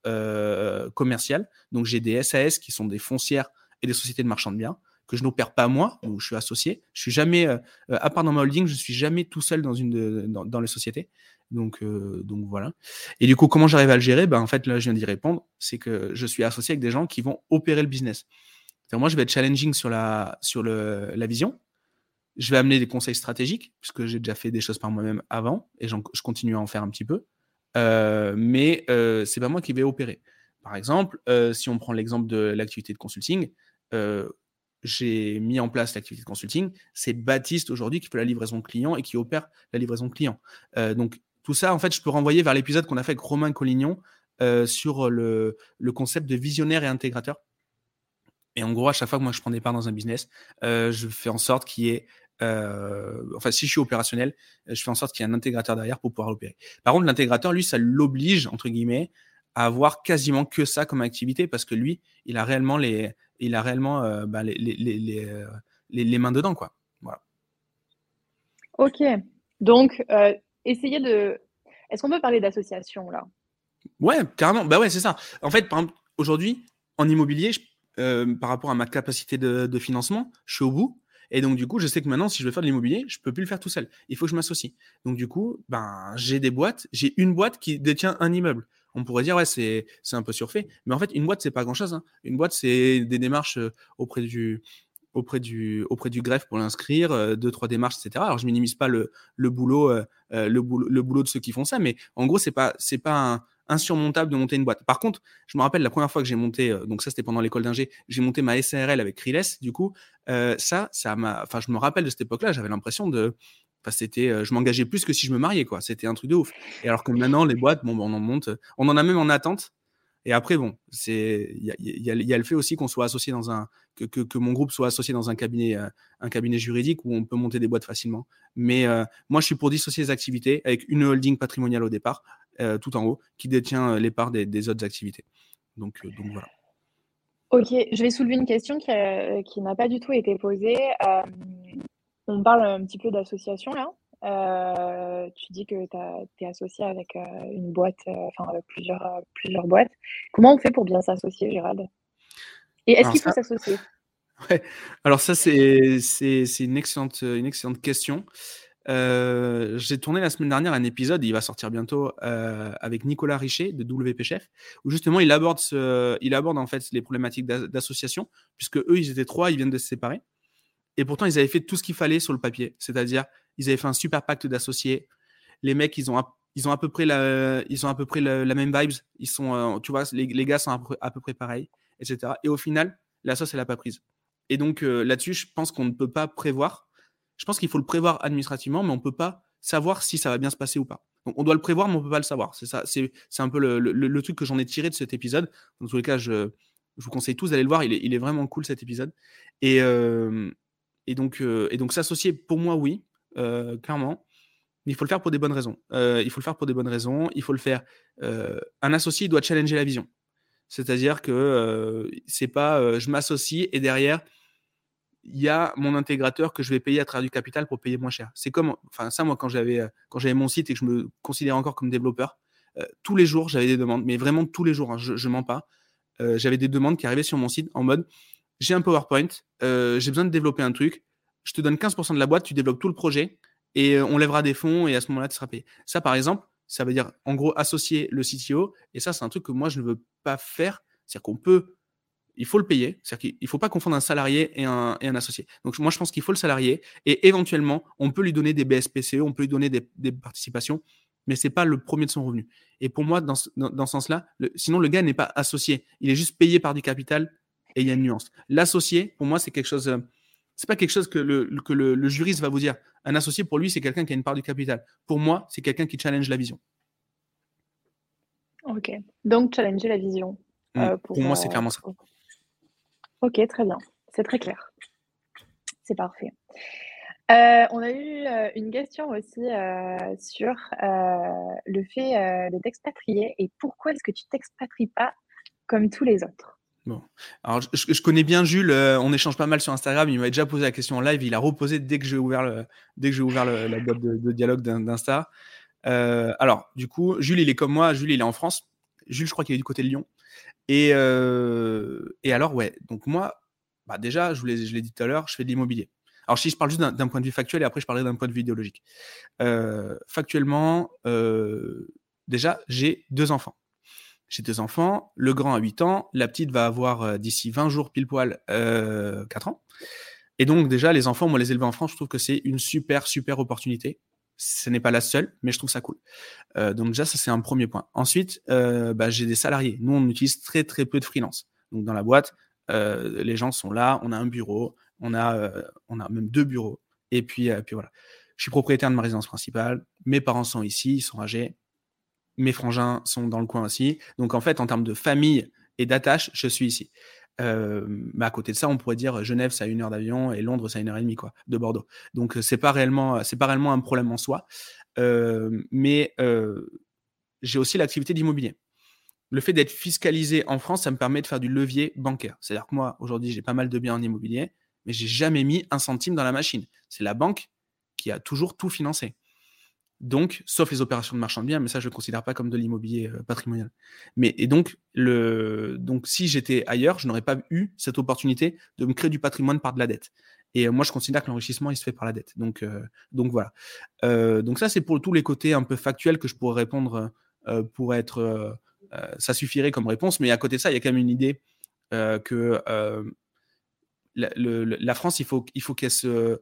commercial. Donc j'ai des SAS qui sont des foncières et des sociétés de marchand de biens que je n'opère pas moi, où je suis associé. Je suis jamais, heu heu, à part dans ma holding, je suis jamais tout seul dans une dans les sociétés. Donc heu, donc voilà et du coup, comment j'arrive à le gérer? Ben, en fait, là, je viens d'y répondre. C'est que je suis associé avec des gens qui vont opérer le business. Moi, je vais être challenging sur la sur le la vision. Je vais amener des conseils stratégiques puisque j'ai déjà fait des choses par moi-même avant et je continue à en faire un petit peu. Heu, mais c'est pas moi qui vais opérer. Par exemple, si on prend l'exemple de l'activité de consulting, j'ai mis en place l'activité de consulting. C'est Baptiste aujourd'hui qui fait la livraison client et qui opère la livraison client. Donc tout ça, en fait, je peux renvoyer vers l'épisode qu'on a fait avec Romain Collignon, sur le concept de visionnaire et intégrateur. Et en gros, à chaque fois que moi je prends des parts dans un business, je fais en sorte qu'il y ait, enfin si je suis opérationnel, je fais en sorte qu'il y ait un intégrateur derrière pour pouvoir opérer. Par contre, l'intégrateur, lui, ça «l'oblige» entre guillemets à avoir quasiment que ça comme activité parce que lui, il a réellement les il a réellement, heu, bah, les les les les, les mains dedans, quoi. Voilà. OK. Donc heu, essayer de est-ce qu'on peut parler d'association là? Ouais, carrément. Bah, ouais, c'est ça. En fait, par exemple, aujourd'hui, en immobilier, je heu, par rapport à ma capacité de de financement, je suis au bout et donc du coup, je sais que maintenant, si je veux faire de l'immobilier, je peux plus le faire tout seul. Il faut que je m'associe. Donc du coup, ben, j'ai des boîtes. J'ai une boîte qui détient un immeuble. On pourrait dire: «Ouais, c'est un peu surfait», mais en fait, une boîte, c'est pas grand-chose, hein. Une boîte, c'est des démarches, auprès du auprès du auprès du greffe pour l'inscrire, heu, 2-3 démarches et cetera. Alors je minimise pas le le boulot, le boulot le boulot de ceux qui font ça, mais en gros, c'est pas pas insurmontable de monter une boîte. Par contre, je me rappelle la première fois que j'ai monté, donc ça c'était pendant l'école d'ingé, j'ai monté ma SARL avec Riles, du coup, ça, ça m'a, enfin, je me rappelle de cette époque-là, j'avais l'impression de, Enfin, c'était, je m'engageais plus que si je me mariais, quoi. C'était un truc de ouf. Et alors que maintenant, les boîtes, bon, on en monte, on en a même en attente. Et après, bon, c'est il y, y, a le fait aussi qu'on soit associé dans un que, que, mon groupe soit associé dans un cabinet un cabinet juridique où on peut monter des boîtes facilement. Mais moi, je suis pour dissocier les activités avec une holding patrimoniale au départ, tout en haut, qui détient les parts des, des autres activités. Donc, donc voilà. Ok, je vais soulever une question qui, qui n'a pas du tout été posée. On parle un petit peu d'association là. Euh, tu dis que tu es associé avec euh, une boîte, euh, enfin plusieurs, plusieurs boîtes. Comment on fait pour bien s'associer, Gérald? Et est-ce qu'il faut s'associer? Ouais. Alors ça, c'est une excellente, une excellente question. J'ai tourné la semaine dernière un épisode, il va sortir bientôt, avec Nicolas Richer de WP Chef, où justement il aborde, ce, il aborde en fait les problématiques d'association, puisque eux, ils étaient trois, ils viennent de se séparer. Et pourtant, ils avaient fait tout ce qu'il fallait sur le papier. C'est-à-dire, ils avaient fait un super pacte d'associés. Les mecs, ils ont, à, ils ont à peu près la, ils ont à peu près la, même vibes. Ils sont, euh, tu vois, les, les, gars sont à peu, près pareils, etc. Et au final, la sauce, elle n'a pas prise. Et donc, euh, là-dessus, je pense qu'on ne peut pas prévoir. Je pense qu'il faut le prévoir administrativement, mais on ne peut pas savoir si ça va bien se passer ou pas. Donc, on doit le prévoir, mais on ne peut pas le savoir. C'est ça, c'est un peu le, le, truc que j'en ai tiré de cet épisode. Dans tous les cas, je, je vous conseille tous d'aller le voir. Il est, il est, vraiment cool cet épisode. Et, euh, et donc, euh, et donc s'associer, pour moi, oui, euh, clairement. Mais il faut le faire pour des bonnes raisons. Euh, il faut le faire pour des bonnes raisons. Il faut le faire. un associé doit challenger la vision. C'est-à-dire que c'est pas je m'associe et derrière il y a mon intégrateur que je vais payer à travers du capital pour payer moins cher. C'est comme, enfin ça moi quand j'avais quand j'avais mon site et que je me considérais encore comme développeur, tous les jours j'avais des demandes, mais vraiment tous les jours, hein, je, je mens pas. j'avais des demandes qui arrivaient sur mon site en mode j'ai un PowerPoint, euh, j'ai besoin de développer un truc, je te donne 15% de la boîte, tu développes tout le projet et euh, on lèvera des fonds et à ce moment-là, tu seras payé. Ça, par exemple, ça veut dire en gros associer le CTO et ça, c'est un truc que moi, je ne veux pas faire. C'est-à-dire qu'on peut, il faut le payer. C'est-à-dire qu'il ne faut pas confondre un salarié et un, associé. Donc, moi, je pense qu'il faut le salarié et éventuellement, on peut lui donner des BSPCE, on peut lui donner des, participations, mais ce n'est pas le premier de son revenu. Et pour moi, dans ce sens-là, sinon, le gars n'est pas associé. Il est juste payé par du capital et il y a une nuance. L'associé, pour moi, c'est quelque chose. Euh, c'est pas quelque chose que, le, que le, juriste va vous dire. Un associé, pour lui, c'est quelqu'un qui a une part du capital. Pour moi, c'est quelqu'un qui challenge la vision. Ok. Donc, challenger la vision. Mmh. Euh, pour, moi, c'est euh, clairement ça. Ok, très bien. C'est très clair. C'est parfait. on a eu une question aussi sur le fait de t'expatrier et pourquoi est-ce que tu t'expatries pas comme tous les autres? Bon. Alors, je, connais bien Jules, euh, on échange pas mal sur Instagram. Il m'a déjà posé la question en live. Il a reposé dès que j'ai ouvert, le, dès que j'ai ouvert la boîte de, dialogue d'Insta. Euh, alors, du coup, Jules, il est comme moi. Jules, il est en France. Jules, je crois qu'il est du côté de Lyon. Et, euh, et alors, ouais. Donc, moi, bah déjà, je, je l'ai dit tout à l'heure, je fais de l'immobilier. Alors, si je parle juste d'un point de vue factuel et après, je parlerai d'un point de vue idéologique. factuellement, déjà, j'ai deux enfants. J'ai deux enfants, le grand a 8 ans, la petite va avoir euh, d'ici 20 jours pile poil euh, 4 ans. Et donc déjà, les enfants, moi les élever en France, je trouve que c'est une super, super opportunité. Ce n'est pas la seule, mais je trouve ça cool. Euh, donc déjà, ça c'est un premier point. Ensuite, euh, bah, j'ai des salariés. Nous, on utilise très, très peu de freelance. Donc dans la boîte, les gens sont là, on a un bureau, on a, on a même deux bureaux. Et puis, puis voilà. Je suis propriétaire de ma résidence principale, mes parents sont ici, ils sont âgés, mes frangins sont dans le coin aussi. Donc en fait, en termes de famille et d'attache, je suis ici. Euh, mais à côté de ça, on pourrait dire Genève, ça a une heure d'avion et Londres, ça a une heure et demie quoi, de Bordeaux. Donc c'est pas réellement, c'est pas réellement un problème en soi. Euh, mais euh, j'ai aussi l'activité d'immobilier. Le fait d'être fiscalisé en France, ça me permet de faire du levier bancaire. C'est-à-dire que moi, aujourd'hui, j'ai pas mal de biens en immobilier, mais j'ai jamais mis un centime dans la machine. C'est la banque qui a toujours tout financé. Donc, sauf les opérations de marchand de biens, mais ça, je ne considère pas comme de l'immobilier euh, patrimonial. Mais, et donc, le, donc, si j'étais ailleurs, je n'aurais pas eu cette opportunité de me créer du patrimoine par de la dette. Et euh, moi, je considère que l'enrichissement, il se fait par la dette. Donc, euh, donc voilà. donc ça, c'est pour tous les côtés un peu factuels que je pourrais répondre pour être... ça suffirait comme réponse. Mais à côté de ça, il y a quand même une idée que la, la, France, il faut, il faut qu'elle se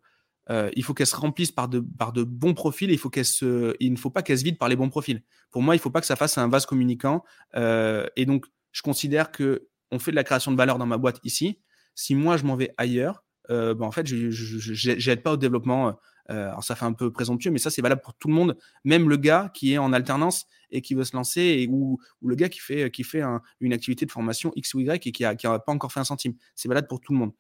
il faut qu'elle se remplisse par de, par de bons profils. Il, faut qu'elle se, il ne faut pas qu'elle se vide par les bons profils. Pour moi, il ne faut pas que ça fasse un vase communicant. et donc, je considère que on fait de la création de valeur dans ma boîte ici. Si moi, je m'en vais ailleurs, euh, bah, en fait, je n'aide pas au développement. Euh, alors, ça fait un peu présomptueux, mais ça, c'est valable pour tout le monde, même le gars qui est en alternance et qui veut se lancer, et, ou, ou le gars qui fait, qui fait une activité de formation X ou Y et qui n'a qui a pas encore fait un centime. C'est valable pour tout le monde.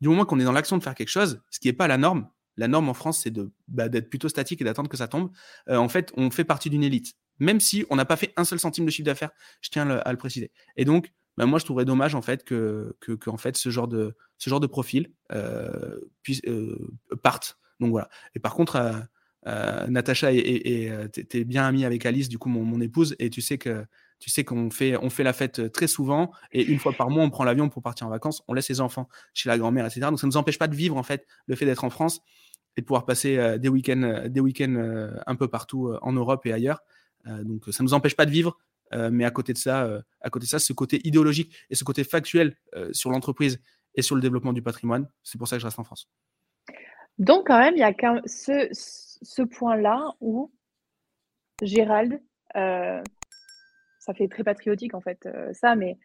Du moment qu'on est dans l'action de faire quelque chose, ce qui n'est pas la norme, la norme en France, c'est bah, d'être plutôt statique et d'attendre que ça tombe. Euh, en fait, on fait partie d'une élite, même si on n'a pas fait un seul centime de chiffre d'affaires. Je tiens à le préciser. Et donc, bah, moi, je trouverais dommage en fait que, que, en fait ce genre de ce genre de profil euh, puisse, euh, parte. Donc voilà. Et par contre, Natacha et, t'es bien amie avec Alice, du coup mon, mon, épouse, et tu sais que tu sais qu'on fait on fait la fête très souvent et une fois par mois on prend l'avion pour partir en vacances, on laisse les enfants chez la grand-mère, etc. Donc ça ne nous empêche pas de vivre en fait le fait d'être en France et de pouvoir passer des week-ends des week-ends un peu partout en Europe et ailleurs. donc ça ne nous empêche pas de vivre euh, mais à côté de ça, euh, à côté de ça, ce côté idéologique et ce côté factuel euh, sur l'entreprise et sur le développement du patrimoine, c'est pour ça que je reste en France. Donc quand même, il y a ce, ce point-là où Gérald, ça fait très patriotique en fait ça, mais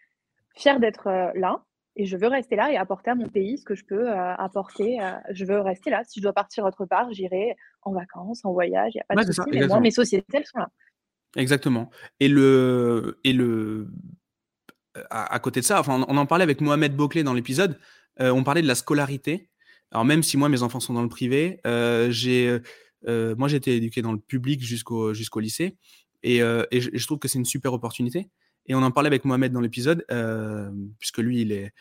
fier d'être là, et je veux rester là et apporter à mon pays ce que je peux apporter. je veux rester là. Si je dois partir autre part, j'irai en vacances, en voyage, il n'y a pas de souci. Mais moi, mes sociétés, elles sont là. Exactement. Et le, et le, à, côté de ça, enfin, on, en parlait avec Mohamed Bouclé dans l'épisode. Euh, on parlait de la scolarité. Alors même si moi mes enfants sont dans le privé, euh, j'ai, euh, moi j'ai été éduqué dans le public jusqu'au jusqu'au lycée, et, et, je, trouve que c'est une super opportunité. Et on en parlait avec Mohamed dans l'épisode, puisque lui il est,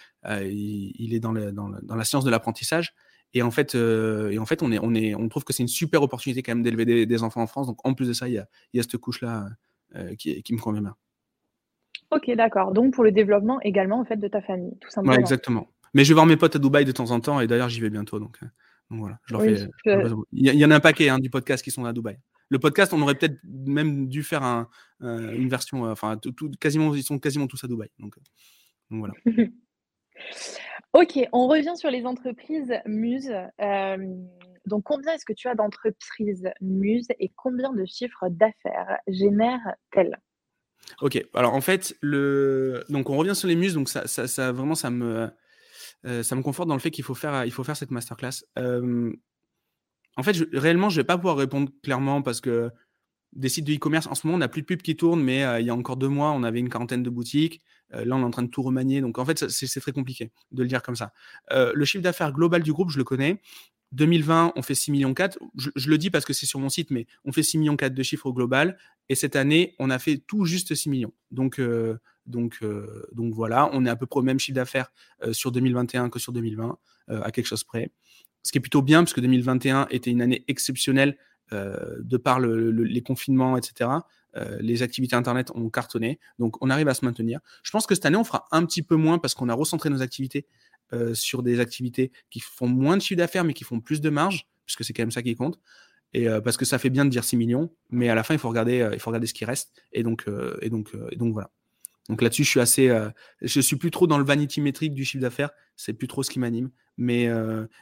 il, est dans, le, dans, dans, la science de l'apprentissage. Et en fait, euh, et en fait on, est, on, est, on trouve que c'est une super opportunité quand même d'élever des, enfants en France. Donc en plus de ça, il y a, il y a cette couche-là euh, qui, qui, me convient bien. Ok, d'accord. Donc pour le développement également en fait de ta famille, tout simplement. Ouais, exactement. Mais je vais voir mes potes à Dubaï de temps en temps et d'ailleurs j'y vais bientôt. Donc, euh, voilà, je leur fais, il, y, en a un paquet hein, du podcast qui sont à Dubaï. Le podcast, on aurait peut-être même dû faire un, une version, enfin, tout, quasiment, ils sont quasiment tous à Dubaï. Donc, donc voilà. Ok, on revient sur les entreprises Muse. Euh, donc, combien est-ce que tu as d'entreprises Muse et combien de chiffres d'affaires génèrent-elles? Ok, alors en fait, le... donc on revient sur les Muses. Donc, ça, ça, vraiment, ça me, euh, ça me conforte dans le fait qu'il faut faire, il faut faire cette masterclass. En fait, réellement, je ne vais pas pouvoir répondre clairement parce que des sites de e-commerce. En ce moment, on n'a plus de pubs qui tournent, mais euh, il y a encore deux mois, on avait une quarantaine de boutiques. Euh, là, on est en train de tout remanier. Donc, en fait, c'est très compliqué de le dire comme ça. Euh, le chiffre d'affaires global du groupe, je le connais. 2020, on fait 6 millions 4. Je, le dis parce que c'est sur mon site, mais on fait 6 millions 4 de chiffre global. Et cette année, on a fait tout juste 6 millions. Donc, donc, donc voilà, on est à peu près au même chiffre d'affaires sur 2021 que sur 2020, à quelque chose près. Ce qui est plutôt bien, parce que 2021 était une année exceptionnelle euh, de par les confinements, etc., euh, les activités Internet ont cartonné. Donc, on arrive à se maintenir. Je pense que cette année, on fera un petit peu moins parce qu'on a recentré nos activités euh, sur des activités qui font moins de chiffre d'affaires, mais qui font plus de marge, puisque c'est quand même ça qui compte. Et parce que ça fait bien de dire 6 millions, mais à la fin, il faut regarder, il faut regarder ce qui reste. Et donc, et donc, et donc voilà. Donc là-dessus, je suis assez, je suis plus trop dans le vanity métrique du chiffre d'affaires. C'est plus trop ce qui m'anime. Mais,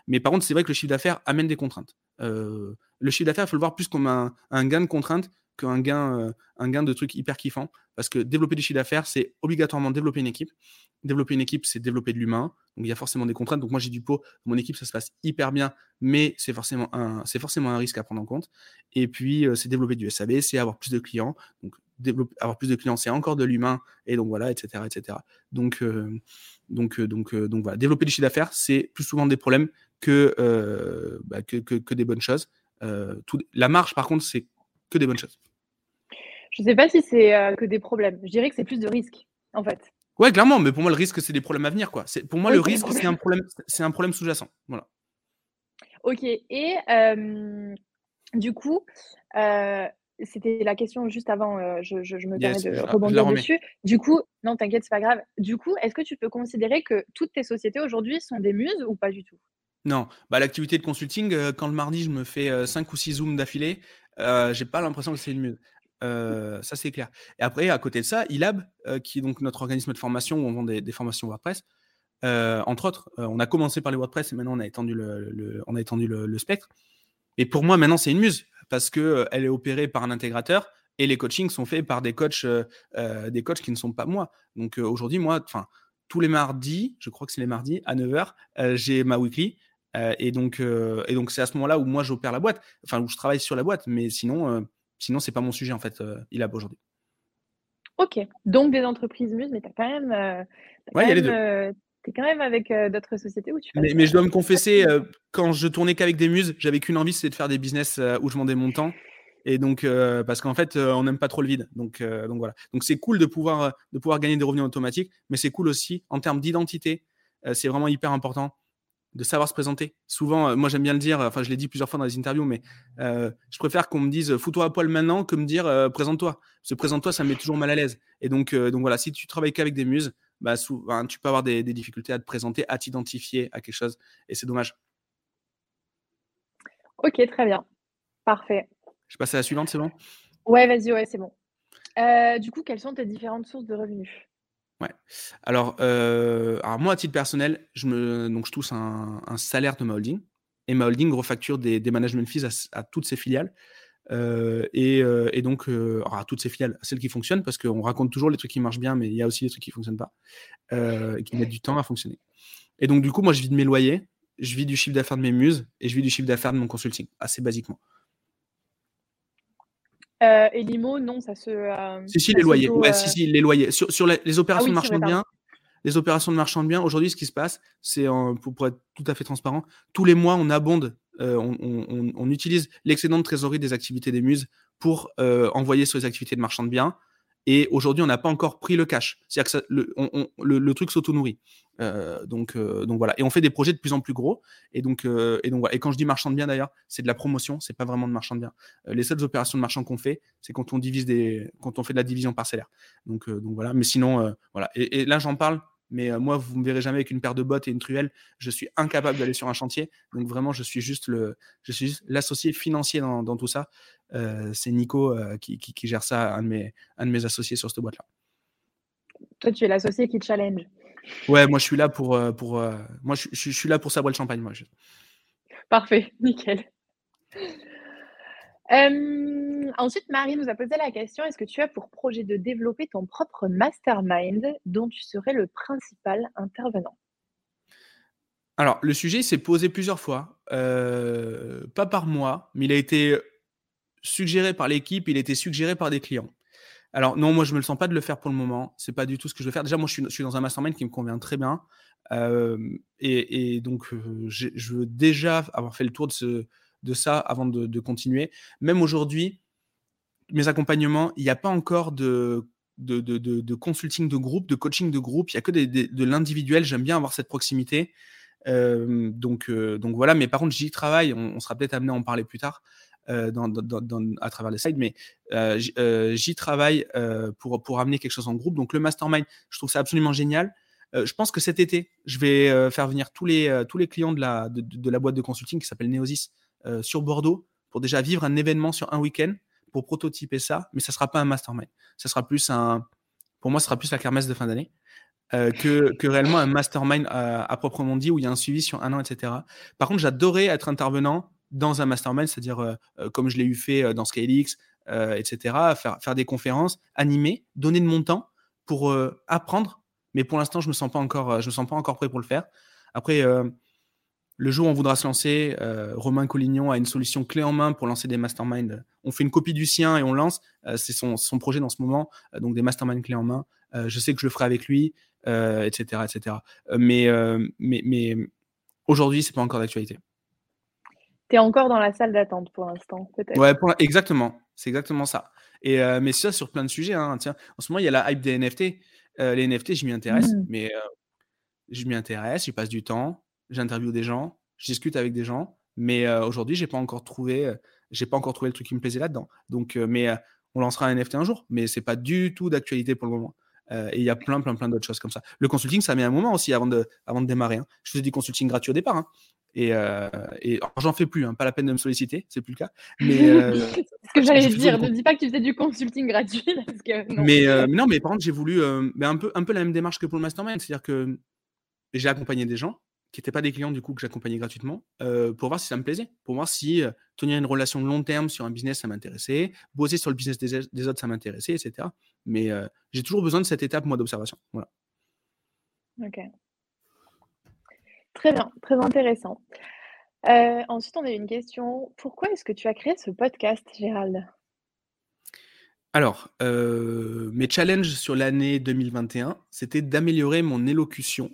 mais par contre, c'est vrai que le chiffre d'affaires amène des contraintes. Euh, le chiffre d'affaires, il faut le voir plus comme un, gain de contrainte qu'un gain, euh, un gain de trucs hyper kiffants. Parce que développer du chiffre d'affaires, c'est obligatoirement développer une équipe. Développer une équipe, c'est développer de l'humain. Donc il y a forcément des contraintes. Donc moi j'ai du pot, mon équipe ça se passe hyper bien, mais c'est forcément un, forcément un risque à prendre en compte. Et puis euh, c'est développer du SAV, c'est avoir plus de clients. Développer, avoir plus de clients, c'est encore de l'humain. Et donc voilà, etc., etc. Donc donc donc donc voilà, développer du chiffre d'affaires, c'est plus souvent des problèmes que, bah, que, que, des bonnes choses. Tout, la marge, par contre, c'est que des bonnes choses. Je ne sais pas si c'est que des problèmes. Je dirais que c'est plus de risques, en fait. Ouais, clairement, mais pour moi, le risque, c'est des problèmes à venir. Quoi. Pour moi, le risque, c'est un problème, un problème sous-jacent. Voilà. Ok. Et du coup, c'était la question juste avant, je, je, me permets de rebondir dessus. Du coup, non, t'inquiète, c'est pas grave. Du coup, est-ce que tu peux considérer que toutes tes sociétés aujourd'hui sont des muses ou pas du tout? Non, bah, l'activité de consulting, euh, quand le mardi je me fais 5 euh, ou 6 zooms d'affilée, euh, j'ai pas l'impression que c'est une muse. ça c'est clair. Et après, à côté de ça, ILAB, qui est donc notre organisme de formation où on vend des, formations WordPress, entre autres. on a commencé par les WordPress et maintenant on a étendu le, on a étendu le, spectre. Et pour moi, maintenant, c'est une muse parce qu'elle elle est opérée par un intégrateur et les coachings sont faits par des coachs, des coachs qui ne sont pas moi. Donc aujourd'hui, moi, enfin, tous les mardis, je crois que c'est les mardis à 9h, j'ai ma weekly. et donc, et donc c'est à ce moment-là où moi j'opère la boîte, enfin où je travaille sur la boîte. Mais sinon, sinon c'est pas mon sujet en fait. il a aujourd'hui. Ok, donc des entreprises muses, mais tu as quand même. Euh, ouais, il y a les deux. Euh, tu es quand même avec euh, d'autres sociétés où tu mais, mais, je dois me confesser, quand je tournais qu'avec des muses, j'avais qu'une envie, c'était de faire des business où je vendais mon temps. Et donc, parce qu'en fait, on n'aime pas trop le vide. Donc, donc voilà. Donc, c'est cool de pouvoir, de pouvoir gagner des revenus automatiques, mais c'est cool aussi en termes d'identité. c'est vraiment hyper important de savoir se présenter. Souvent, euh, moi j'aime bien le dire, enfin je l'ai dit plusieurs fois dans les interviews, mais euh, je préfère qu'on me dise fous-toi à poil maintenant que me dire euh, présente-toi. Ce présente-toi, ça me met toujours mal à l'aise. Et donc, donc voilà, si tu travailles qu'avec des muses, bah, souvent, tu peux avoir des, difficultés à te présenter, à t'identifier à quelque chose, et c'est dommage. Ok, très bien. Parfait. Je passe à la suivante, c'est bon? Ouais, vas-y, ouais, c'est bon. du coup, quelles sont tes différentes sources de revenus? Ouais. Alors, euh, alors, moi, à titre personnel, je me, donc je touche un, salaire de ma holding et ma holding refacture des, des management fees à, toutes ses filiales. Euh, euh, et, donc, à toutes ses filiales, celles qui fonctionnent, parce qu'on raconte toujours les trucs qui marchent bien, mais il y a aussi les trucs qui ne fonctionnent pas, et qui mettent du temps à fonctionner. Et donc, du coup, moi, je vis de mes loyers, je vis du chiffre d'affaires de mes muses, et je vis du chiffre d'affaires de mon consulting, assez basiquement. Euh, et l'IMO, non, ça se. Euh, si, si, les loyers. Ouais, si, si, les loyers. Sur, les, opérations ah de marchand de biens, les opérations de marchand de biens, aujourd'hui, ce qui se passe, c'est, pour, être tout à fait transparent, tous les mois, on abonde, euh, on, utilise l'excédent de trésorerie des activités des muses pour envoyer sur les activités de marchand de biens. Et aujourd'hui, on n'a pas encore pris le cash. Que le, truc s'auto-nourrit. Euh, donc, euh, voilà. Et on fait des projets de plus en plus gros. Et donc, euh, quand je dis marchand de biens d'ailleurs, c'est de la promotion, c'est pas vraiment de marchand de biens. les seules opérations de marchand qu'on fait, c'est quand on divise quand on fait de la division parcellaire. Donc, donc voilà. Mais sinon, voilà. et là, j'en parle mais euh, moi, vous ne me verrez jamais avec une paire de bottes et une truelle. Je suis incapable d'aller sur un chantier. Donc vraiment, je suis juste le, je suis l'associé financier dans, tout ça. Euh, c'est Nico euh, qui, gère ça, un de mes, un de mes associés sur cette boîte-là. Toi, tu es l'associé qui challenge. Ouais, moi je suis là pour, pour moi je, je, suis là pour sabrer le champagne. Moi. Parfait, nickel ensuite, Marie nous a posé la question, est-ce que tu as pour projet de développer ton propre mastermind dont tu serais le principal intervenant? Alors, le sujet s'est posé plusieurs fois, euh, pas par moi, mais il a été suggéré par l'équipe, il a été suggéré par des clients. Alors non, moi je me le sens pas de le faire pour le moment. C'est pas du tout ce que je veux faire. Déjà, moi je suis, dans un mastermind qui me convient très bien, et, donc euh, je veux déjà avoir fait le tour de ça avant de, continuer. Même aujourd'hui, mes accompagnements, il n'y a pas encore de, de, consulting de groupe, de coaching de groupe, il n'y a que de l'individuel. J'aime bien avoir cette proximité. Euh, donc, euh, donc voilà, mais par contre, j'y travaille. On, sera peut-être amené à en parler plus tard. Euh, à travers les slides, mais j'y travaille pour, pour amener quelque chose en groupe. Donc le mastermind, je trouve ça absolument génial. je pense que cet été, je vais faire venir tous les, tous les clients de la, de, la boîte de consulting qui s'appelle Neosis sur Bordeaux pour déjà vivre un événement sur un week-end pour prototyper ça, mais ça sera pas un mastermind. Ça sera plus un, pour moi, ce sera plus la kermesse de fin d'année. Euh, que, réellement un mastermind à, proprement dit où il y a un suivi sur un an, etc. Par contre, j'adorais être intervenant dans un mastermind, c'est-à-dire euh, comme je l'ai eu fait dans ScaleX, etc., faire, faire des conférences, animer, donner de mon temps pour apprendre. Mais pour l'instant, je me sens pas encore, je me sens pas encore prêt pour le faire. Après, le jour où on voudra se lancer, euh, Romain Collignon a une solution clé en main pour lancer des masterminds. On fait une copie du sien et on lance. Euh, c'est son, projet dans ce moment, euh, donc des masterminds clés en main. je sais que je le ferai avec lui, etc., etc. mais mais, mais aujourd'hui, c'est pas encore d'actualité. Tu es encore dans la salle d'attente pour l'instant, peut-être? Ouais, exactement. C'est exactement ça. Et mais ça sur plein de sujets. Hein. Tiens, en ce moment, il y a la hype des NFT. les NFT, je m'y intéresse, mmh. mais je m'y intéresse, j'y passe du temps j'interviewe des gens, je discute avec des gens, mais euh, aujourd'hui, j'ai pas encore trouvé, euh, j'ai pas encore trouvé le truc qui me plaisait là-dedans. Donc, euh, mais on lancera un NFT un jour, mais c'est pas du tout d'actualité pour le moment. et il y a plein, plein, plein d'autres choses comme ça. Le consulting, ça met un moment aussi avant de, avant de démarrer. Hein. Je faisais du consulting gratuit au départ. Hein. Et, et j'en fais plus, hein. pas la peine de me solliciter, c'est plus le cas. Mais, ce que j'allais dire, ne dis pas que tu faisais du consulting gratuit. Mais, non. mais, par contre, j'ai voulu un, peu, un peu la même démarche que pour le mastermind. C'est-à-dire que j'ai accompagné des gens qui n'étaient pas des clients du coup que j'accompagnais gratuitement pour voir si ça me plaisait, pour voir si tenir une relation de long terme sur un business ça m'intéressait, bosser sur le business des, autres ça m'intéressait, etc. Mais j'ai toujours besoin de cette étape moi d'observation. Voilà. Ok. Très bien, très intéressant. ensuite, on a une question. Pourquoi est-ce que tu as créé ce podcast, Gérald? Alors, mes challenges sur l'année 2021, c'était d'améliorer mon élocution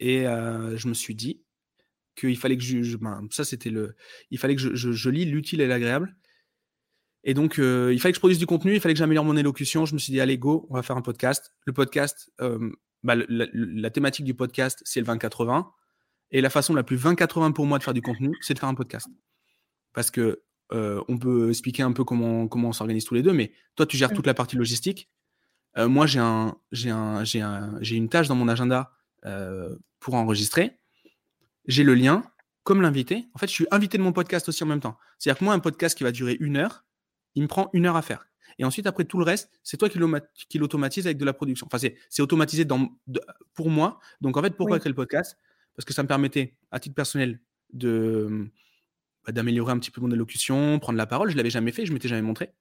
et je me suis dit qu'il fallait que je, ben, ça c'était le, il fallait que je, je, lis l'utile et l'agréable. Et donc, il fallait que je produise du contenu, il fallait que j'améliore mon élocution. Je me suis dit, allez, go, on va faire un podcast. Le podcast, bah, la, thématique du podcast, c'est le 20-80. Et la façon la plus 20-80 pour moi de faire du contenu, c'est de faire un podcast. Parce que on peut expliquer un peu comment, comment on s'organise tous les deux, mais toi, tu gères mmh. toute la partie logistique. moi, j'ai un, un, un, une tâche dans mon agenda euh, pour enregistrer, j'ai le lien comme l'invité. En fait, je suis invité de mon podcast aussi en même temps. C'est-à-dire que moi, un podcast qui va durer une heure, il me prend une heure à faire. Et ensuite, après tout le reste, c'est toi qui l'automatise avec de la production. Enfin, c'est automatisé dans, pour moi. Donc, en fait, pourquoi créer le podcast? Parce que ça me permettait, à titre personnel, de bah, d'améliorer un petit peu mon élocution, prendre la parole. Je l'avais jamais fait, je m'étais jamais montré.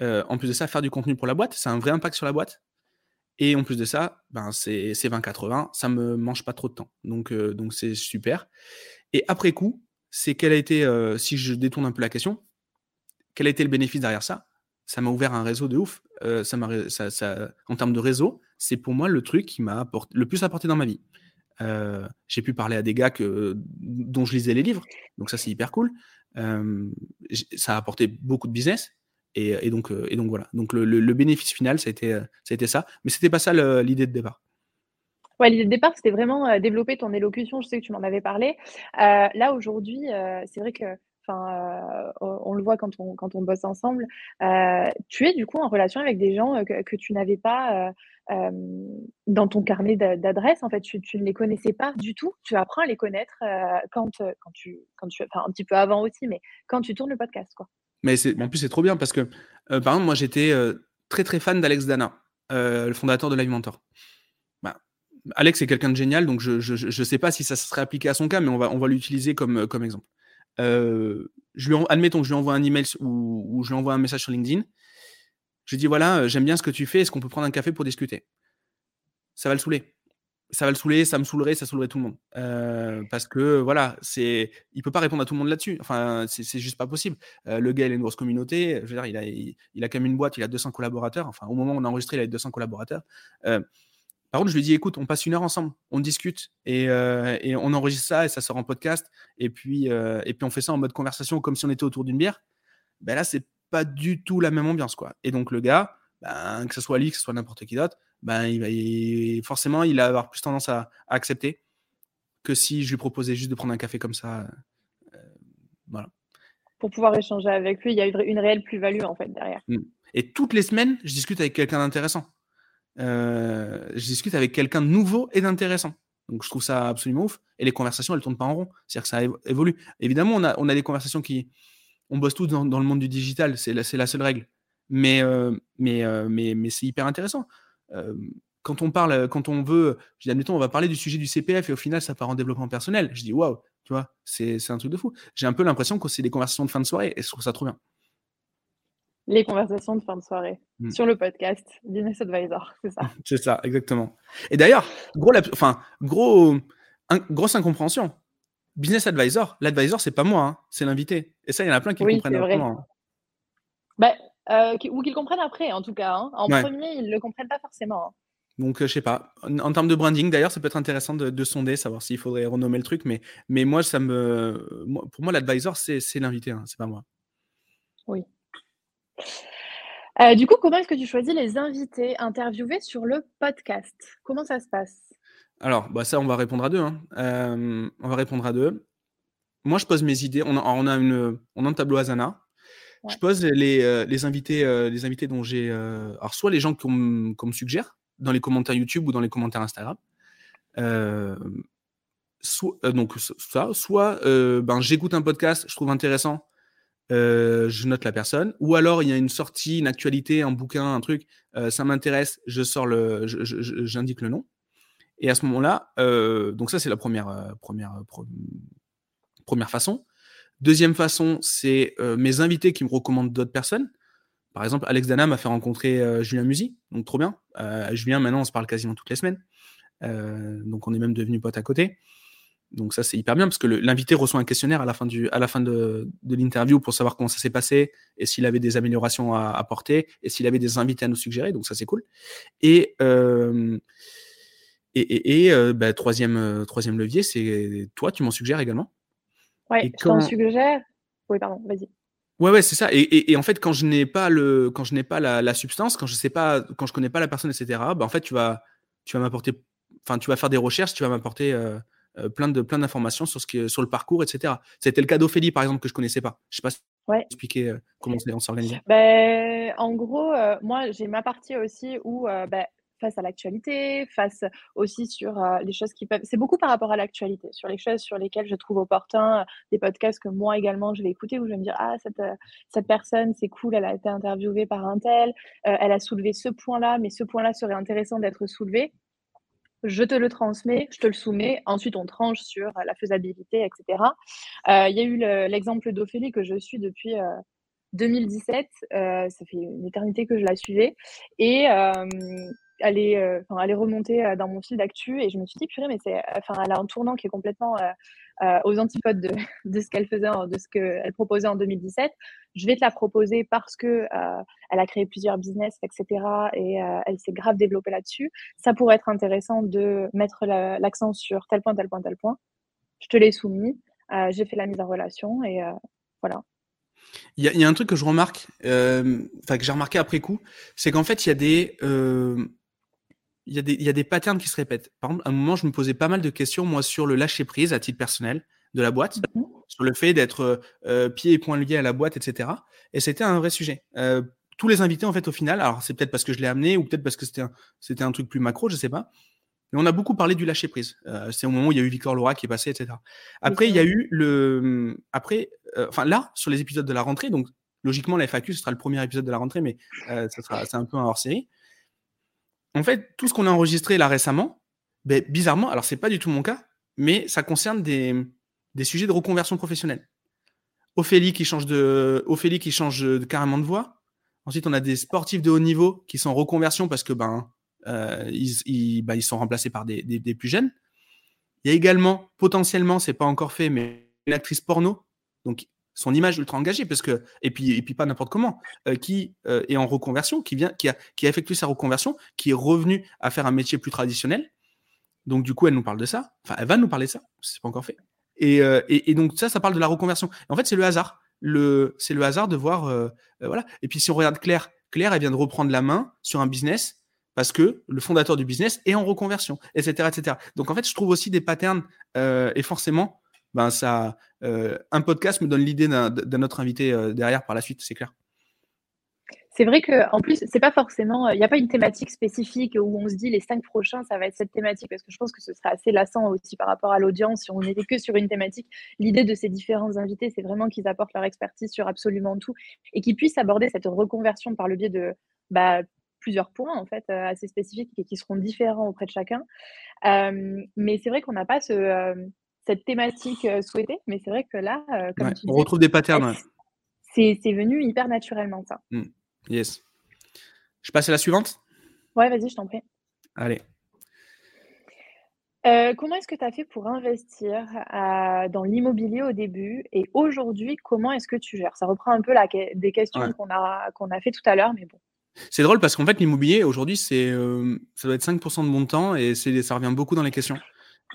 Euh, en plus de ça, faire du contenu pour la boîte, c'est un vrai impact sur la boîte. Et en plus de ça, ben c'est 20-80, ça me mange pas trop de temps. Donc euh, donc c'est super. Et après coup, c'est quel a été, euh, si je détourne un peu la question, quel a été le bénéfice derrière ça? Ça m'a ouvert un réseau de ouf. Euh, ça ça, ça, en termes de réseau, c'est pour moi le truc qui m'a le plus apporté dans ma vie. j'ai pu parler à des gars que, dont je lisais les livres, donc ça c'est hyper cool. ça a apporté beaucoup de business, et, donc, euh, et donc voilà. Donc le, bénéfice final, ça a été ça, a été ça. mais c'était pas ça l'idée de départ. Ouais, l'idée de départ, c'était vraiment euh, développer ton élocution. Je sais que tu m'en avais parlé. Euh, là aujourd'hui, c'est vrai que Enfin, on le voit quand on, bosse ensemble. tu es du coup en relation avec des gens que, tu n'avais pas dans ton carnet d'adresses. En fait, tu, tu, ne les connaissais pas du tout. Tu apprends à les connaître quand, quand tu, quand tu, enfin un petit peu avant aussi, mais quand tu tournes le podcast, quoi. Mais en plus, c'est trop bien parce que, euh, par exemple, moi, j'étais euh, très, très fan d'Alex Dana, euh, le fondateur de Live Mentor. Bah, Alex est quelqu'un de génial, donc je ne sais pas si ça serait appliqué à son cas, mais on va, l'utiliser comme, comme exemple. je lui admettons que je lui envoie un email ou, ou je lui envoie un message sur LinkedIn. Je lui dis voilà, j'aime bien ce que tu fais, est-ce qu'on peut prendre un café pour discuter? Ça va le saouler ça va le saouler, ça me saoulerait, ça saoulerait tout le monde. Euh, parce que voilà, c'est, il peut pas répondre à tout le monde là-dessus. Enfin, c'est juste pas possible. Euh, le gars, il a une grosse communauté. Je veux dire, il a, il, a quand même une boîte, il a 200 collaborateurs. Enfin, au moment où on a enregistré, il avait 200 collaborateurs. Euh, par contre, je lui dis, écoute, on passe une heure ensemble, on discute et, et on enregistre ça et ça sort en podcast. Et puis, et puis on fait ça en mode conversation comme si on était autour d'une bière. Ben là, c'est pas du tout la même ambiance, quoi. Et donc le gars, ben, que ce soit lui, que ce soit n'importe qui d'autre, ben, il forcément, il va avoir plus tendance à, accepter que si je lui proposais juste de prendre un café comme ça. Euh, voilà. Pour pouvoir échanger avec lui, il y a une réelle plus-value en fait derrière. Mmh. Et toutes les semaines, je discute avec quelqu'un d'intéressant. Euh, je discute avec quelqu'un de nouveau et d'intéressant. Donc je trouve ça absolument ouf. Et les conversations, elles tournent pas en rond. C'est-à-dire que ça évolue. Évidemment, on a, on a des conversations qui. On bosse tous dans, le monde du digital, c'est la, la, seule règle. Mais, euh, mais, mais, mais c'est hyper intéressant quand on parle, quand on veut, je dis, admettons, on va parler du sujet du CPF et au final, ça part en développement personnel. Je dis, waouh, tu vois, c'est un truc de fou. J'ai un peu l'impression que c'est des conversations de fin de soirée et je trouve ça trop bien. Les conversations de fin de soirée mmh. sur le podcast Business Advisor, c'est ça. c'est ça, exactement. Et d'ailleurs, gros, enfin, gros, grosse incompréhension. Business Advisor, l'advisor, c'est pas moi, hein, c'est l'invité. Et ça, il y en a plein qui comprennent pas. Hein. Bah, euh, ou qu'ils comprennent après, en tout cas. Hein. En premier, ils ne le comprennent pas forcément. Hein. Donc, euh, je sais pas. En, termes de branding, d'ailleurs, ça peut être intéressant de, sonder, savoir s'il faudrait renommer le truc. Mais, mais moi, ça me, pour moi, l'advisor, c'est l'invité, hein, c'est pas moi. Oui. Euh, du coup, comment est-ce que tu choisis les invités interviewés sur le podcast? Comment ça se passe? Alors, bah ça, on va répondre à deux. on va répondre à deux. Moi, je pose mes idées. On a, on a, une, on a un tableau Asana je pose les, euh, invités, euh, les invités dont j'ai. Euh, alors, soit les gens qu'on me suggère dans les commentaires YouTube ou dans les commentaires Instagram. soit, donc, ça, soit ben, j'écoute un podcast, je trouve intéressant, je note la personne. Ou alors, il y a une sortie, une actualité, un bouquin, un truc, ça m'intéresse, je sors le. J'indique le nom. Et à ce moment-là, donc ça c'est la première, première, première façon. Deuxième façon, c'est mes invités qui me recommandent d'autres personnes. Par exemple, Alex Dana m'a fait rencontrer Julien Musi, donc trop bien. Julien, maintenant, on se parle quasiment toutes les semaines. donc on est même devenus potes à côté. Donc ça, c'est hyper bien parce que l'invité reçoit un questionnaire à la fin, de, l'interview pour savoir comment ça s'est passé et s'il avait des améliorations à apporter et s'il avait des invités à nous suggérer. Donc ça, c'est cool. Et, euh, euh, bah, euh, troisième levier, c'est toi, tu m'en suggères également. Oui, je t'en suggère. Oui, pardon, vas-y. Ouais, ouais, c'est ça. Et, et, en fait, quand je n'ai pas le, quand je n'ai pas la, la, substance, quand je sais pas, quand je connais pas la personne, etc. Bah, en fait, tu vas, tu vas m'apporter, enfin, tu vas faire des recherches, tu vas m'apporter euh, plein de plein d'informations sur ce qui sur le parcours, etc. C'était le cas d'Ophélie, par exemple, que je connaissais pas. Je sais pas si ouais. expliquer euh, comment on s'organise. Ben, en gros, euh, moi, j'ai ma partie aussi où ben, face à l'actualité, face aussi sur les choses qui peuvent. C'est beaucoup par rapport à l'actualité, sur les choses sur lesquelles je trouve opportun, des podcasts que moi également je vais écouter où je vais me dire ah cette, cette personne c'est cool, elle a été interviewée par un tel, elle a soulevé ce point-là, mais ce point-là serait intéressant d'être soulevé je te le transmets, je te le soumets, ensuite on tranche sur la faisabilité, etc. Euh, il y a eu l'exemple d'Ophélie que je suis depuis 2017, euh, euh, ça fait une éternité que je la suivais, et est, elle est remontée dans mon fil d'actu, et je me suis dit, purée, mais c'est, enfin, elle a un tournant qui est complètement euh, aux antipodes de, de ce qu'elle faisait, de ce qu'elle proposait en 2017. Je vais te la proposer parce que euh, elle a créé plusieurs business, etc. Et euh, elle s'est grave développée là-dessus. Ça pourrait être intéressant de mettre l'accent sur tel point, tel point, tel point. Je te l'ai soumis. j'ai fait la mise en relation et voilà. Il y, a un truc que je remarque, enfin que j'ai remarqué après coup, c'est qu'en fait il y a des il y, a des, il y a des patterns qui se répètent. Par exemple, à un moment, je me posais pas mal de questions, moi, sur le lâcher prise à titre personnel de la boîte, sur le fait d'être euh, pieds et poings liés à la boîte, etc. Et c'était un vrai sujet. Euh, tous les invités, en fait, au final, alors c'est peut-être parce que je l'ai amené ou peut-être parce que c'était un, c'était un truc plus macro, je sais pas. Mais on a beaucoup parlé du lâcher prise. Euh, c'est au moment où il y a eu Victor Laura qui est passé, etc. Après, il y a eu le, après, euh, enfin là, sur les épisodes de la rentrée, donc logiquement, la FAQ, ce sera le premier épisode de la rentrée, mais ça sera, c'est un peu un hors série en fait, tout ce qu'on a enregistré là récemment, ben, bizarrement, alors c'est pas du tout mon cas, mais ça concerne des, sujets de reconversion professionnelle. Ophélie qui change de, Ophélie carrément de voix. Ensuite, on a des sportifs de haut niveau qui sont en reconversion parce que ben, euh, ben, ils, sont remplacés par des, plus jeunes. Il y a également, potentiellement, c'est pas encore fait, mais une actrice porno, son image ultra engagée, parce que, et puis, et puis pas n'importe comment, euh, qui euh, est en reconversion, qui, vient, qui, a, qui a effectué sa reconversion, qui est revenu à faire un métier plus traditionnel. Donc, du coup, elle nous parle de ça. Enfin, elle va nous parler de ça, c'est pas encore fait. Et, euh, et, donc, ça, ça parle de la reconversion. en fait, c'est le hasard. Le, c'est le hasard de voir. Voilà. Et puis, si on regarde Claire, Claire, elle vient de reprendre la main sur un business parce que le fondateur du business est en reconversion, etc. etc. Donc, en fait, je trouve aussi des patterns et forcément, ben euh, un podcast me donne l'idée d'un autre invité euh, derrière par la suite, c'est clair. C'est vrai que en plus, c'est pas forcément, il n'y a pas une thématique spécifique où on se dit les cinq prochains, ça va être cette thématique, parce que je pense que ce serait assez lassant aussi par rapport à l'audience si on n'était que sur une thématique. L'idée de ces différents invités, c'est vraiment qu'ils apportent leur expertise sur absolument tout et qu'ils puissent aborder cette reconversion par le biais de bah, plusieurs points en fait euh, assez spécifiques et qui seront différents auprès de chacun. mais c'est vrai qu'on n'a pas ce cette thématique euh, souhaitée. Mais c'est vrai que là, euh, comme on retrouve des patterns. C'est venu hyper naturellement, ça. Mmh. Yes. Je passe à la suivante Ouais, vas-y, je t'en prie. Allez. Euh, comment est-ce que tu as fait pour investir dans l'immobilier au début? Et aujourd'hui, comment est-ce que tu gères? Ça reprend un peu la, des questions qu'on a, qu'on a fait tout à l'heure, mais bon. C'est drôle parce qu'en fait, l'immobilier aujourd'hui, c'est ça doit être 5% de mon temps et ça revient beaucoup dans les questions.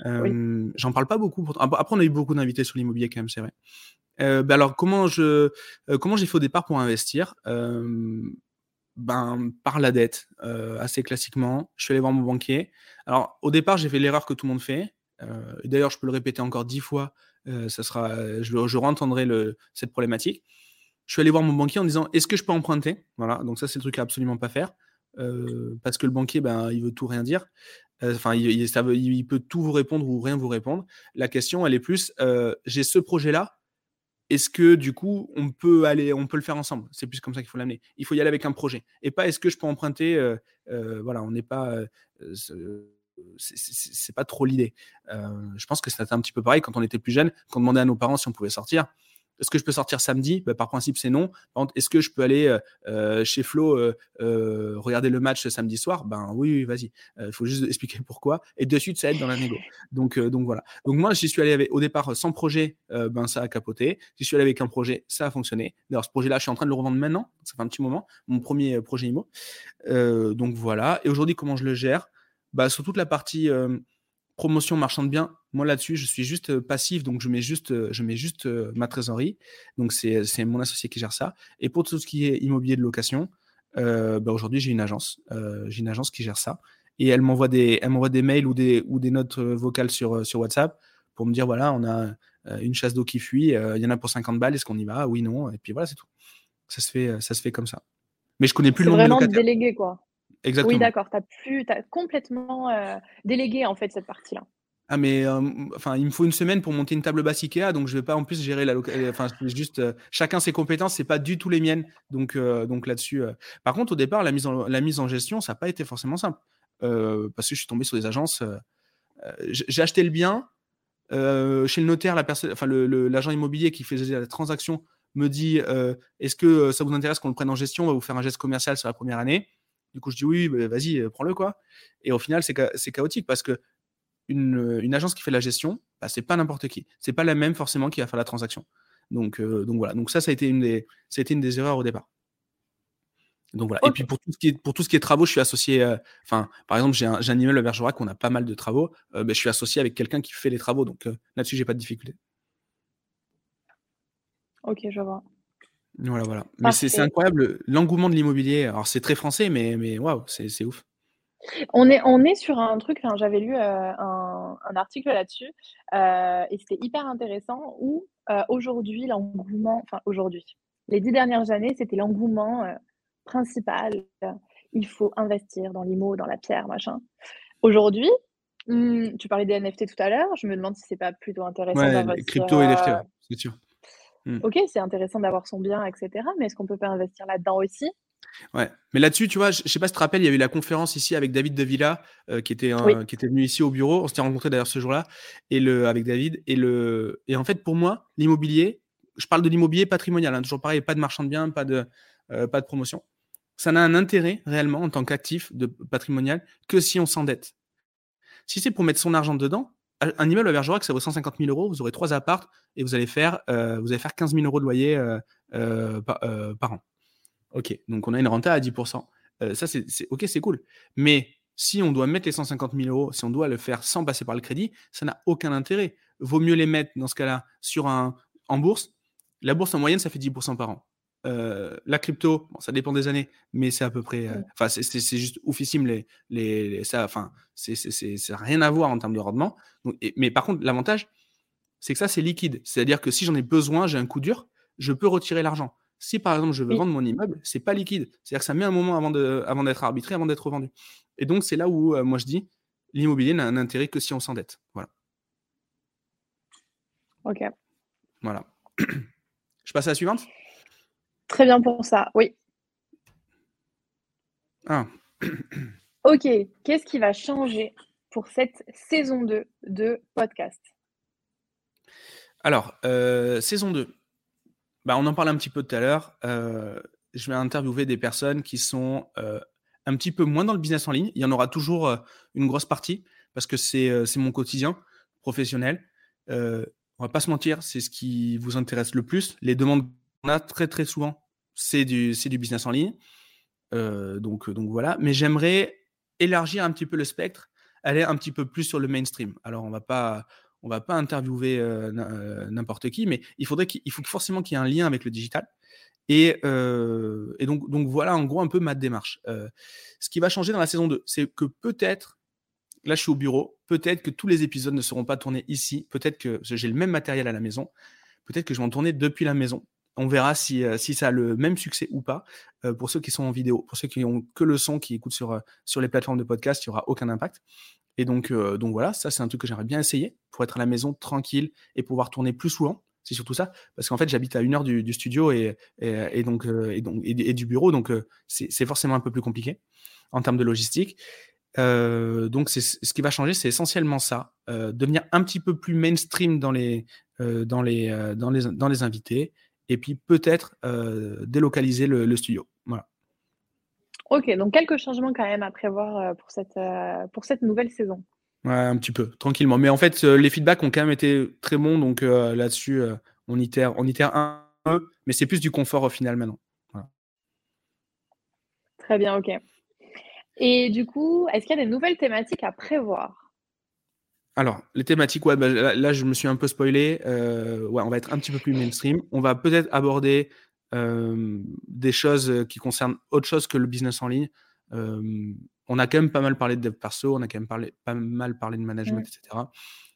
J'en parle pas beaucoup. Après, on a eu beaucoup d'invités sur l'immobilier quand même, c'est vrai. Bah alors, comment je, comment j'ai fait au départ pour investir? Ben, par la dette, assez classiquement. Je suis allé voir mon banquier. Alors, au départ, j'ai fait l'erreur que tout le monde fait. d'ailleurs, je peux le répéter encore dix fois. ça sera, je, je re-entendrai le, cette problématique. Je suis allé voir mon banquier en disant Est-ce que je peux emprunter? Voilà, donc ça, c'est le truc à absolument pas faire. Parce que le banquier, ben, il veut tout rien dire. Euh, enfin, il, peut tout vous répondre ou rien vous répondre. La question, elle est plus, euh, j'ai ce projet-là. Est-ce que du coup, on peut aller, on peut le faire ensemble? C'est plus comme ça qu'il faut l'amener. Il faut y aller avec un projet et pas est-ce que je peux emprunter. Euh, voilà, on n'est pas c'est pas trop l'idée. je pense que c'était un petit peu pareil quand on était plus jeune, quand on demandait à nos parents si on pouvait sortir. Est-ce que je peux sortir samedi? Bah, Par principe, c'est non. Est-ce que je peux aller euh, euh, chez Flo euh, regarder le match samedi soir? Ben oui, vas-y. Il faut juste expliquer pourquoi. Et de suite, ça aide dans la négo. Donc, voilà. Donc moi, j'y suis allé au départ sans projet, ben ça a capoté. J'y suis allé avec un projet, ça a fonctionné. D'ailleurs, ce projet-là, je suis en train de le revendre maintenant. Ça fait un petit moment. Mon premier projet IMO. donc voilà. Et aujourd'hui, comment je le gère? Bah, Sur toute la partie promotion marchand de biens, moi là-dessus, je suis juste euh, passif, donc je mets juste, euh, je mets juste euh, ma trésorerie. Donc c'est mon associé qui gère ça. Et pour tout ce qui est immobilier de location, bah, aujourd'hui j'ai une agence, j'ai une agence qui gère ça. Et elle m'envoie des, elle m'envoie des mails ou des, ou des notes vocales sur, sur WhatsApp pour me dire voilà, on a une chasse d'eau qui fuit, il y en a pour 50 balles, est-ce qu'on y va? Oui, non. Et puis voilà, c'est tout. Ça se fait, ça se fait comme ça. Mais je connais plus le nom des locataires. délégué quoi. Exactement. Oui, d'accord. Tu as complètement délégué en fait cette partie-là. Ah mais enfin il me faut une semaine pour monter une table basse Ikea donc je vais pas en plus gérer la localité enfin juste chacun ses compétences c'est pas du tout les miennes. Donc donc là-dessus par contre au départ la mise en la mise en gestion ça n'a pas été forcément simple. Parce que je suis tombé sur des agences j'ai acheté le bien chez le notaire la personne enfin l'agent immobilier qui faisait la transaction me dit est-ce que ça vous intéresse qu'on le prenne en gestion on va vous faire un geste commercial sur la première année? Du coup je dis oui bah, vas-y prends-le quoi. Et au final c'est chaotique parce que une, agence qui fait la gestion, bah, c'est pas n'importe qui. C'est pas la même forcément qui va faire la transaction. Donc, euh, donc voilà. Donc ça, ça a été une des, ça a été une des erreurs au départ. Donc voilà. Et puis pour tout ce qui est pour tout ce qui est travaux, je suis associé. Euh, enfin, par exemple, j'ai un, un, immeuble à Bergerac, on a pas mal de travaux. Euh, ben, je suis associé avec quelqu'un qui fait les travaux. Donc là-dessus, j'ai pas de difficulté. Ok, je vois. Voilà, voilà. Mais c'est incroyable l'engouement de l'immobilier. Alors c'est très français, mais mais waouh, c'est ouf. On est, on est sur un truc, j'avais lu euh, un, article là-dessus, euh, et c'était hyper intéressant, où euh, aujourd'hui, l'engouement, enfin aujourd'hui, les dix dernières années, c'était l'engouement principal. Il faut investir dans l'IMO, dans la pierre, machin. Aujourd'hui, hmm, tu parlais des NFT tout à l'heure, je me demande si c'est pas plutôt intéressant d'investir. Crypto et NFT, c'est sûr. Hmm. Ok, c'est intéressant d'avoir son bien, etc. Mais est-ce qu'on peut pas investir là-dedans aussi? Ouais, mais là-dessus, tu vois, je, sais pas si tu te rappelles, il y a eu la conférence ici avec David De Villa, euh, qui, était, qui était venu ici au bureau. On s'était rencontré d'ailleurs ce jour-là, et le, avec David. Et, le, et en fait, pour moi, l'immobilier, je parle de l'immobilier patrimonial, hein, toujours pareil, pas de marchand de biens, pas de, euh, pas de promotion. Ça n'a un intérêt réellement en tant qu'actif de patrimonial que si on s'endette. Si c'est pour mettre son argent dedans, un immeuble à Bergerac, ça vaut 150 000 euros, vous aurez trois appartes et vous allez faire, euh, vous allez faire 15 000 euros de loyer par an. Ok, donc on a une renta à 10%. Euh, ça, c'est ok, c'est cool. Mais si on doit mettre les 150 000 euros, si on doit le faire sans passer par le crédit, ça n'a aucun intérêt. Vaut mieux les mettre dans ce cas-là sur un en bourse. La bourse en moyenne, ça fait 10% par an. Euh, la crypto, ça dépend des années, mais c'est à peu près. Euh, enfin, c'est juste oufissime les, les, ça. Enfin, c'est ça n'a rien à voir en termes de rendement. mais par contre, l'avantage, c'est que ça, c'est liquide. C'est-à-dire que si j'en ai besoin, j'ai un coup dur, je peux retirer l'argent. Si par exemple je veux vendre mon immeuble, c'est pas liquide. C'est-à-dire que ça met un moment avant, de, avant d'être arbitré, avant d'être vendu. Et donc c'est là où euh, moi je dis l'immobilier n'a un intérêt que si on s'endette. Voilà. Ok. Voilà. je passe à la suivante Très bien pour ça, oui. Ah. ok, qu'est-ce qui va changer pour cette saison 2 de podcast? Alors, euh, saison 2. Bah, on en parle un petit peu tout à l'heure. Euh, je vais interviewer des personnes qui sont euh, un petit peu moins dans le business en ligne. Il y en aura toujours euh, une grosse partie parce que c'est mon quotidien professionnel. on va pas se mentir, c'est ce qui vous intéresse le plus. Les demandes qu'on a très très souvent, c'est du, business en ligne. donc, donc voilà. Mais j'aimerais élargir un petit peu le spectre, aller un petit peu plus sur le mainstream. Alors on va pas on va pas interviewer n'importe qui, mais il faudrait qu'il faut forcément qu'il y ait un lien avec le digital. Et, donc, donc voilà en gros un peu ma démarche. ce qui va changer dans la saison 2, c'est que peut-être, là je suis au bureau, peut-être que tous les épisodes ne seront pas tournés ici, peut-être que j'ai le même matériel à la maison, peut-être que je vais en tourner depuis la maison. On verra si, si ça a le même succès ou pas. pour ceux qui sont en vidéo, pour ceux qui ont que le son, qui écoutent sur, sur les plateformes de podcast, il n'y aura aucun impact. Et donc, euh, donc voilà, ça c'est un truc que j'aimerais bien essayer pour être à la maison tranquille et pouvoir tourner plus souvent. C'est surtout ça, parce qu'en fait j'habite à une heure du, studio et, et, donc, euh, et, donc et, du bureau, donc euh, c'est forcément un peu plus compliqué en termes de logistique. donc, ce qui va changer, c'est essentiellement ça, devenir un petit peu plus mainstream dans les invités, et puis peut-être délocaliser le, studio. Ok, donc quelques changements quand même à prévoir pour cette, pour cette nouvelle saison. Ouais, un petit peu, tranquillement. Mais en fait, les feedbacks ont quand même été très bons, donc là-dessus, on itère, on itère un peu, mais c'est plus du confort au final maintenant. Très bien, ok. Et du coup, est-ce qu'il y a des nouvelles thématiques à prévoir? Alors, les thématiques, ouais, bah, là, je me suis un peu spoilé. Euh, ouais, on va être un petit peu plus mainstream. On va peut-être aborder euh, des choses qui concernent autre chose que le business en ligne. Euh, on a quand même pas mal parlé de dev perso, on a quand même parlé, pas mal parlé de management, etc.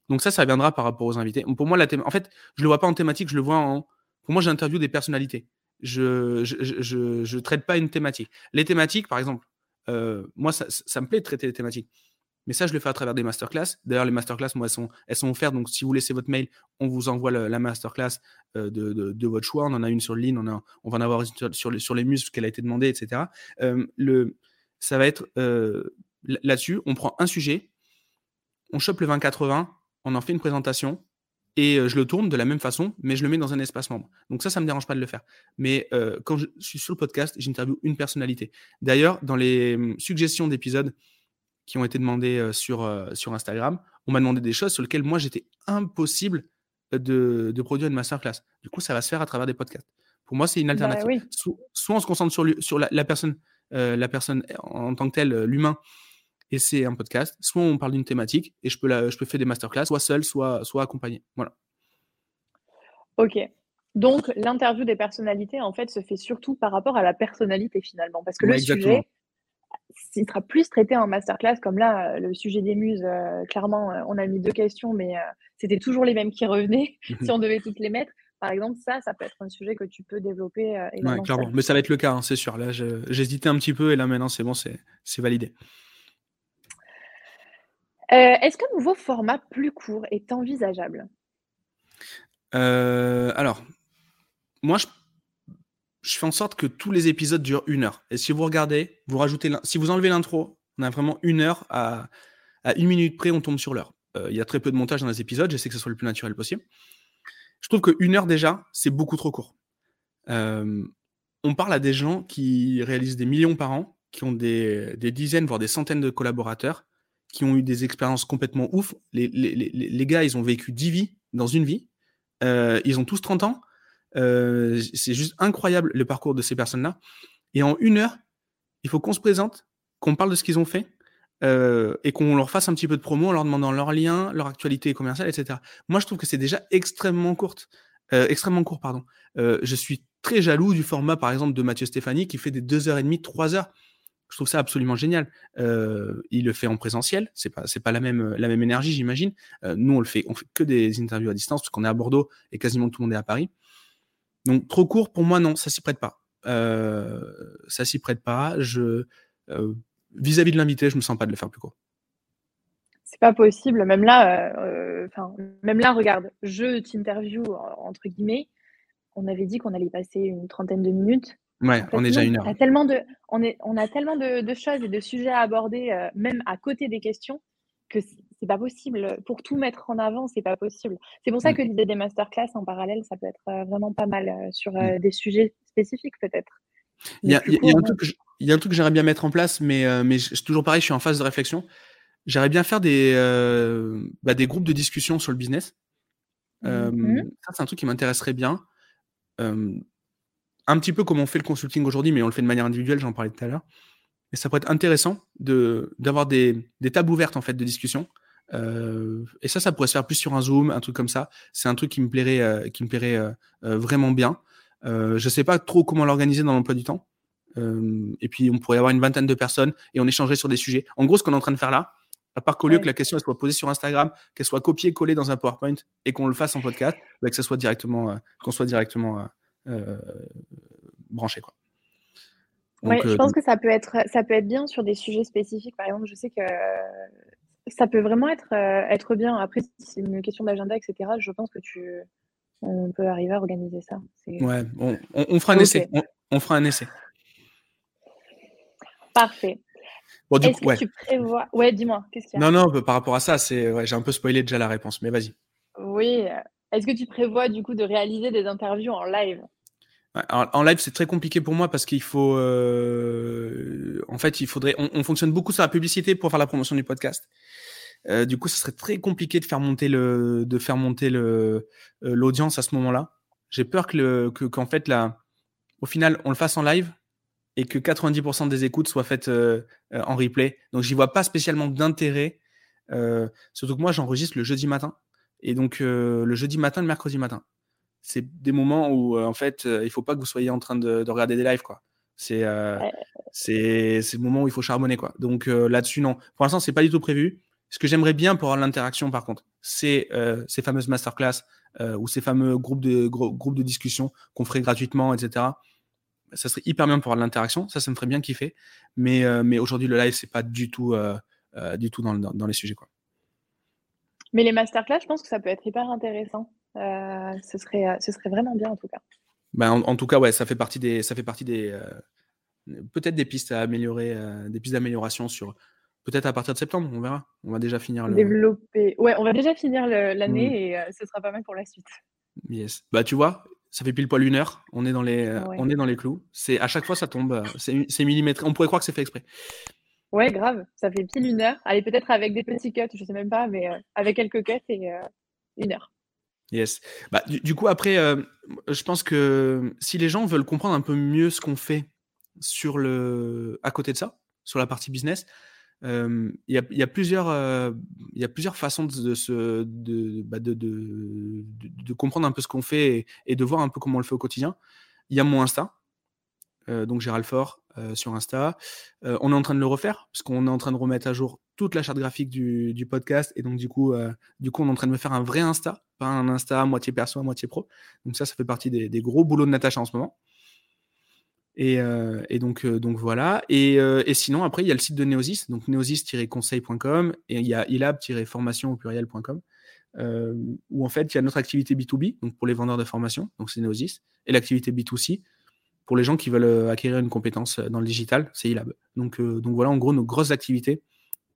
Donc ça, ça viendra par rapport aux invités. Pour moi, la en fait, je le vois pas en thématique, je le vois en. Pour moi, j'interview des personnalités. Je je, je, traite pas une thématique. Les thématiques, par exemple, euh, moi, ça, me plaît de traiter les thématiques. Mais ça, je le fais à travers des masterclass. D'ailleurs, les masterclass, moi, elles sont, elles sont offertes. Donc, si vous laissez votre mail, on vous envoie la masterclass euh, de, de, votre choix. On en a une sur ligne, on, va en avoir une sur, les, sur les qu'elle a été demandée, etc. Euh, le, ça va être là-dessus. On prend un sujet, on chope le 20-80, on en fait une présentation et je le tourne de la même façon, mais je le mets dans un espace membre. Donc ça, ça ne me dérange pas de le faire. Mais quand je suis sur le podcast, j'interviewe une personnalité. D'ailleurs, dans les mmh, suggestions d'épisodes qui ont été demandées sur, sur Instagram, on m'a demandé des choses sur lesquelles moi, j'étais impossible de, de, produire une masterclass. Du coup, ça va se faire à travers des podcasts. Pour moi, c'est une bah alternative. soit on se concentre sur, sur la, personne, la personne en tant que telle, l'humain, et c'est un podcast. Soit on parle d'une thématique et je peux, la, je peux faire des masterclass, soit seul, soit, soit accompagné. Voilà. Ok. Donc, l'interview des personnalités, en fait, se fait surtout par rapport à la personnalité, finalement. Parce que le sujet, il sera plus traité en masterclass, comme là, le sujet des muses, euh, clairement, euh, on a mis deux questions, mais euh, c'était toujours les mêmes qui revenaient, si on devait toutes les mettre. Par exemple, ça, ça peut être un sujet que tu peux développer. Clairement. Mais ça va être le cas, hein, c'est sûr. Là, j'hésitais un petit peu et là, maintenant, c'est bon, c'est validé. Euh, est-ce qu'un nouveau format plus court est envisageable? Euh, Alors, moi, je, fais en sorte que tous les épisodes durent une heure. Et si vous regardez, vous rajoutez, si vous enlevez l'intro, on a vraiment une heure à, une minute près, on tombe sur l'heure. Euh, il y a très peu de montage dans les épisodes, j'essaie que ce soit le plus naturel possible. Je trouve qu'une heure déjà, c'est beaucoup trop court. on parle à des gens qui réalisent des millions par an, qui ont des dizaines, voire des centaines de collaborateurs, qui ont eu des expériences complètement ouf. Les, gars, ils ont vécu 10 vies dans une vie. Euh, ils ont tous 30 ans. Euh, c'est juste incroyable le parcours de ces personnes-là. Et en une heure, il faut qu'on se présente, qu'on parle de ce qu'ils ont fait euh, et qu'on leur fasse un petit peu de promo en leur demandant leur lien, leur actualité commerciale, etc. Moi, je trouve que c'est déjà extrêmement courte. extrêmement court, pardon. je suis très jaloux du format, par exemple, de Mathieu Stéphanie qui fait des 2h30, 3 heures. Je trouve ça absolument génial. Euh, il le fait en présentiel, c'est pas c'est pas la même la même énergie, j'imagine. Euh, nous on le fait on fait que des interviews à distance parce qu'on est à Bordeaux et quasiment tout le monde est à Paris. Donc trop court pour moi non, ça s'y prête pas. Euh, ça s'y prête pas. Je vis-à-vis de l'invité, je me sens pas de le faire plus court. C'est pas possible. Même là, enfin même là, regarde, je t'interview entre guillemets. On avait dit qu'on allait passer une trentaine de minutes. Ouais, on est déjà une heure. On a tellement de, on est, on a tellement de, choses et de sujets à aborder, euh, même à côté des questions, que c'est pas possible. Pour tout mettre en avant, c'est pas possible. C'est pour ça mm. que l'idée des masterclass en parallèle, ça peut être euh, vraiment pas mal euh, sur mm. des sujets spécifiques peut-être. Il y, a, un truc que j'aimerais bien mettre en place, mais, mais toujours pareil, je suis en phase de réflexion. J'aimerais bien faire des, bah, des groupes de discussion sur le business. Ça, c'est un truc qui m'intéresserait bien un petit peu comme on fait le consulting aujourd'hui, mais on le fait de manière individuelle, j'en parlais tout à l'heure. Et ça pourrait être intéressant de, d'avoir des, des tables ouvertes en fait de discussion. Euh, et ça, ça pourrait se faire plus sur un Zoom, un truc comme ça. C'est un truc qui me plairait, euh, qui me plairait euh, vraiment bien. je ne sais pas trop comment l'organiser dans l'emploi du temps. et puis, on pourrait avoir une vingtaine de personnes et on échangerait sur des sujets. En gros, ce qu'on est en train de faire là, à part qu'au lieu que la question soit posée sur Instagram, qu'elle soit copiée, collée dans un PowerPoint et qu'on le fasse en podcast, bah, que ça soit directement, qu'on soit directement branché. Quoi. Oui, je pense que ça peut, être, ça peut être bien sur des sujets spécifiques. Par exemple, je sais que ça peut vraiment être, euh, être bien. Après, si c'est une question d'agenda, etc., je pense que tu, on peut arriver à organiser ça. Ouais, on, on, fera un essai. On, fera un essai. Parfait. Est-ce que tu prévois Ouais, dis-moi, qu'est-ce qu'il y a? Non, non, par rapport à ça, c'est ouais, j'ai un peu spoilé déjà la réponse, mais vas-y. Oui. Est-ce que tu prévois du coup de réaliser des interviews en live? En live, c'est très compliqué pour moi parce qu'il faut, euh, en fait, il faudrait, on, fonctionne beaucoup sur la publicité pour faire la promotion du podcast. Euh, du coup, ce serait très compliqué de faire monter le, de faire monter le, euh, l'audience à ce moment-là. J'ai peur que le, que, qu'en fait, là, au final, on le fasse en live et que 90% des écoutes soient faites en replay. Donc, j'y vois pas spécialement d'intérêt. surtout que moi, j'enregistre le jeudi matin et donc le jeudi matin, le mercredi matin c'est des moments où en fait il faut pas que vous soyez en train de, regarder des lives quoi. C'est c'est le moment où il faut charbonner quoi. Donc là-dessus non. Pour l'instant c'est pas du tout prévu. Ce que j'aimerais bien pour avoir l'interaction par contre c'est ces fameuses masterclass ou ces fameux groupes de groupes de discussion qu'on ferait gratuitement etc ça serait hyper bien pour avoir l'interaction. Ça ça me ferait bien kiffer. Mais mais aujourd'hui le live c'est pas du tout du tout dans, dans les sujets quoi. Mais les masterclass, je pense que ça peut être hyper intéressant. Euh, ce, serait, euh, ce serait vraiment bien en tout cas. Ben, en, tout cas, ouais, ça fait partie des, ça fait partie des, euh, peut-être des pistes à améliorer, des pistes d'amélioration sur, peut-être à partir de septembre, on verra. On va déjà finir le... Développer. Ouais, on va déjà finir l'année et ce sera pas mal pour la suite. Yes. Bah, tu vois, ça fait pile poil une heure. On est dans les, on est dans les clous. C'est à chaque fois ça tombe. C'est millimétré. On pourrait croire que c'est fait exprès. Ouais, grave. Ça fait pile une heure. Allez, peut-être avec des petits cuts, je sais même pas, mais euh, avec quelques cuts et euh, une heure. Yes. Bah, du, coup, après, euh, je pense que si les gens veulent comprendre un peu mieux ce qu'on fait sur le, à côté de ça, sur la partie business, il y, a, plusieurs, il y a plusieurs façons de, se, bah, de, de, de, comprendre un peu ce qu'on fait et, et, de voir un peu comment on le fait au quotidien. Il y a mon Insta, donc Gérald Fort, euh, sur Insta. Euh, on est en train de le refaire, parce qu'on est en train de remettre à jour toute la charte graphique du, podcast. Et donc, du coup, euh, du coup, on est en train de me faire un vrai Insta, pas un Insta moitié perso, à moitié pro. Donc, ça, ça fait partie des, gros boulots de Natacha en ce moment. Et, donc, donc voilà. Et, sinon, après, il y a le site de Neosis, donc neosis-conseil.com, et il y a ilab-formation au pluriel.com, où en fait, il y a notre activité B2B, donc pour les vendeurs de formation, donc c'est Neosis, et l'activité B2C, pour les gens qui veulent euh, acquérir une compétence euh, dans le digital, c'est eLab. Donc, euh, donc voilà, en gros, nos grosses activités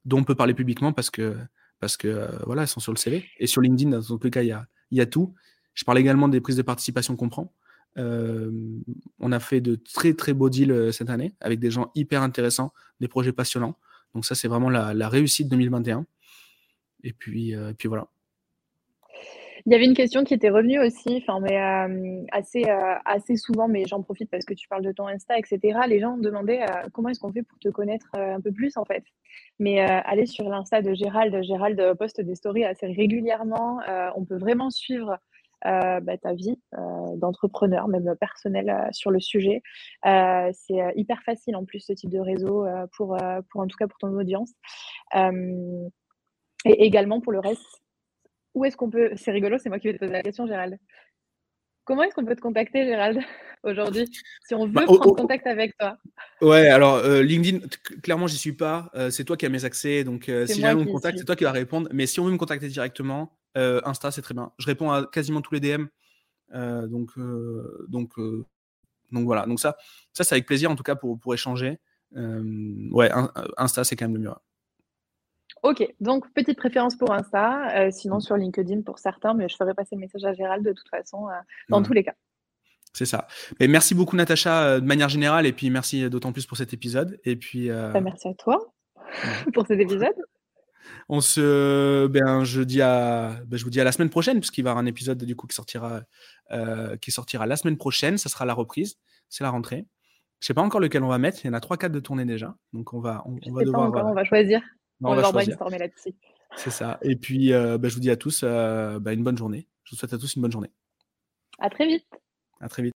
dont on peut parler publiquement parce que, parce que voilà, elles sont sur le CV. Et sur LinkedIn, dans tous les cas, il y a, y a tout. Je parle également des prises de participation qu'on prend. on a fait de très très beaux deals cette année avec des gens hyper intéressants, des projets passionnants. Donc ça, c'est vraiment la, la, réussite 2021. Et puis, et puis voilà. Il y avait une question qui était revenue aussi, enfin, mais euh, assez, euh, assez souvent, mais j'en profite parce que tu parles de ton Insta, etc. Les gens demandé euh, comment est-ce qu'on fait pour te connaître un peu plus, en fait? Mais aller sur l'Insta de Gérald, Gérald poste des stories assez régulièrement. on peut vraiment suivre bah, ta vie d'entrepreneur, même personnel sur le sujet. c'est hyper facile en plus ce type de réseau pour, pour en tout cas pour ton audience. et également pour le reste, où est-ce qu'on peut. C'est rigolo, c'est moi qui vais te poser la question, Gérald. Comment est-ce qu'on peut te contacter, Gérald, aujourd'hui, si on veut bah, prendre contact avec toi? Ouais, alors euh, LinkedIn, clairement, j'y suis pas. Euh, c'est toi qui as mes accès, donc euh, si jamais on me contacte, c'est toi qui vas répondre. Mais si on veut me contacter directement, Insta, c'est très bien. Je réponds à quasiment tous les DM. donc, donc, donc voilà. Donc ça, ça c'est avec plaisir en tout cas pour, pour échanger. ouais, Insta, c'est quand même le mieux. Ok, donc petite préférence pour Insta, euh, sinon sur LinkedIn pour certains, mais je ferai passer le message à Gérald de toute façon, euh, dans tous les cas. C'est ça. Et merci beaucoup Natacha euh, de manière générale, et puis merci d'autant plus pour cet épisode. Et puis. Bah, merci à toi pour cet épisode. On se, ben, je dis à, ben, je vous dis à la semaine prochaine, puisqu'il va y avoir un épisode du coup qui sortira, qui sortira la semaine prochaine. Ça sera la reprise, c'est la rentrée. Je sais pas encore lequel on va mettre. Il y en a trois, quatre de tournée déjà, donc on va, on, va devoir. on va choisir. On, va, brainstormer là-dessus. C'est ça. Et puis, euh, bah, je vous dis à tous euh, bah, une bonne journée. Je vous souhaite à tous une bonne journée. À très vite. À très vite.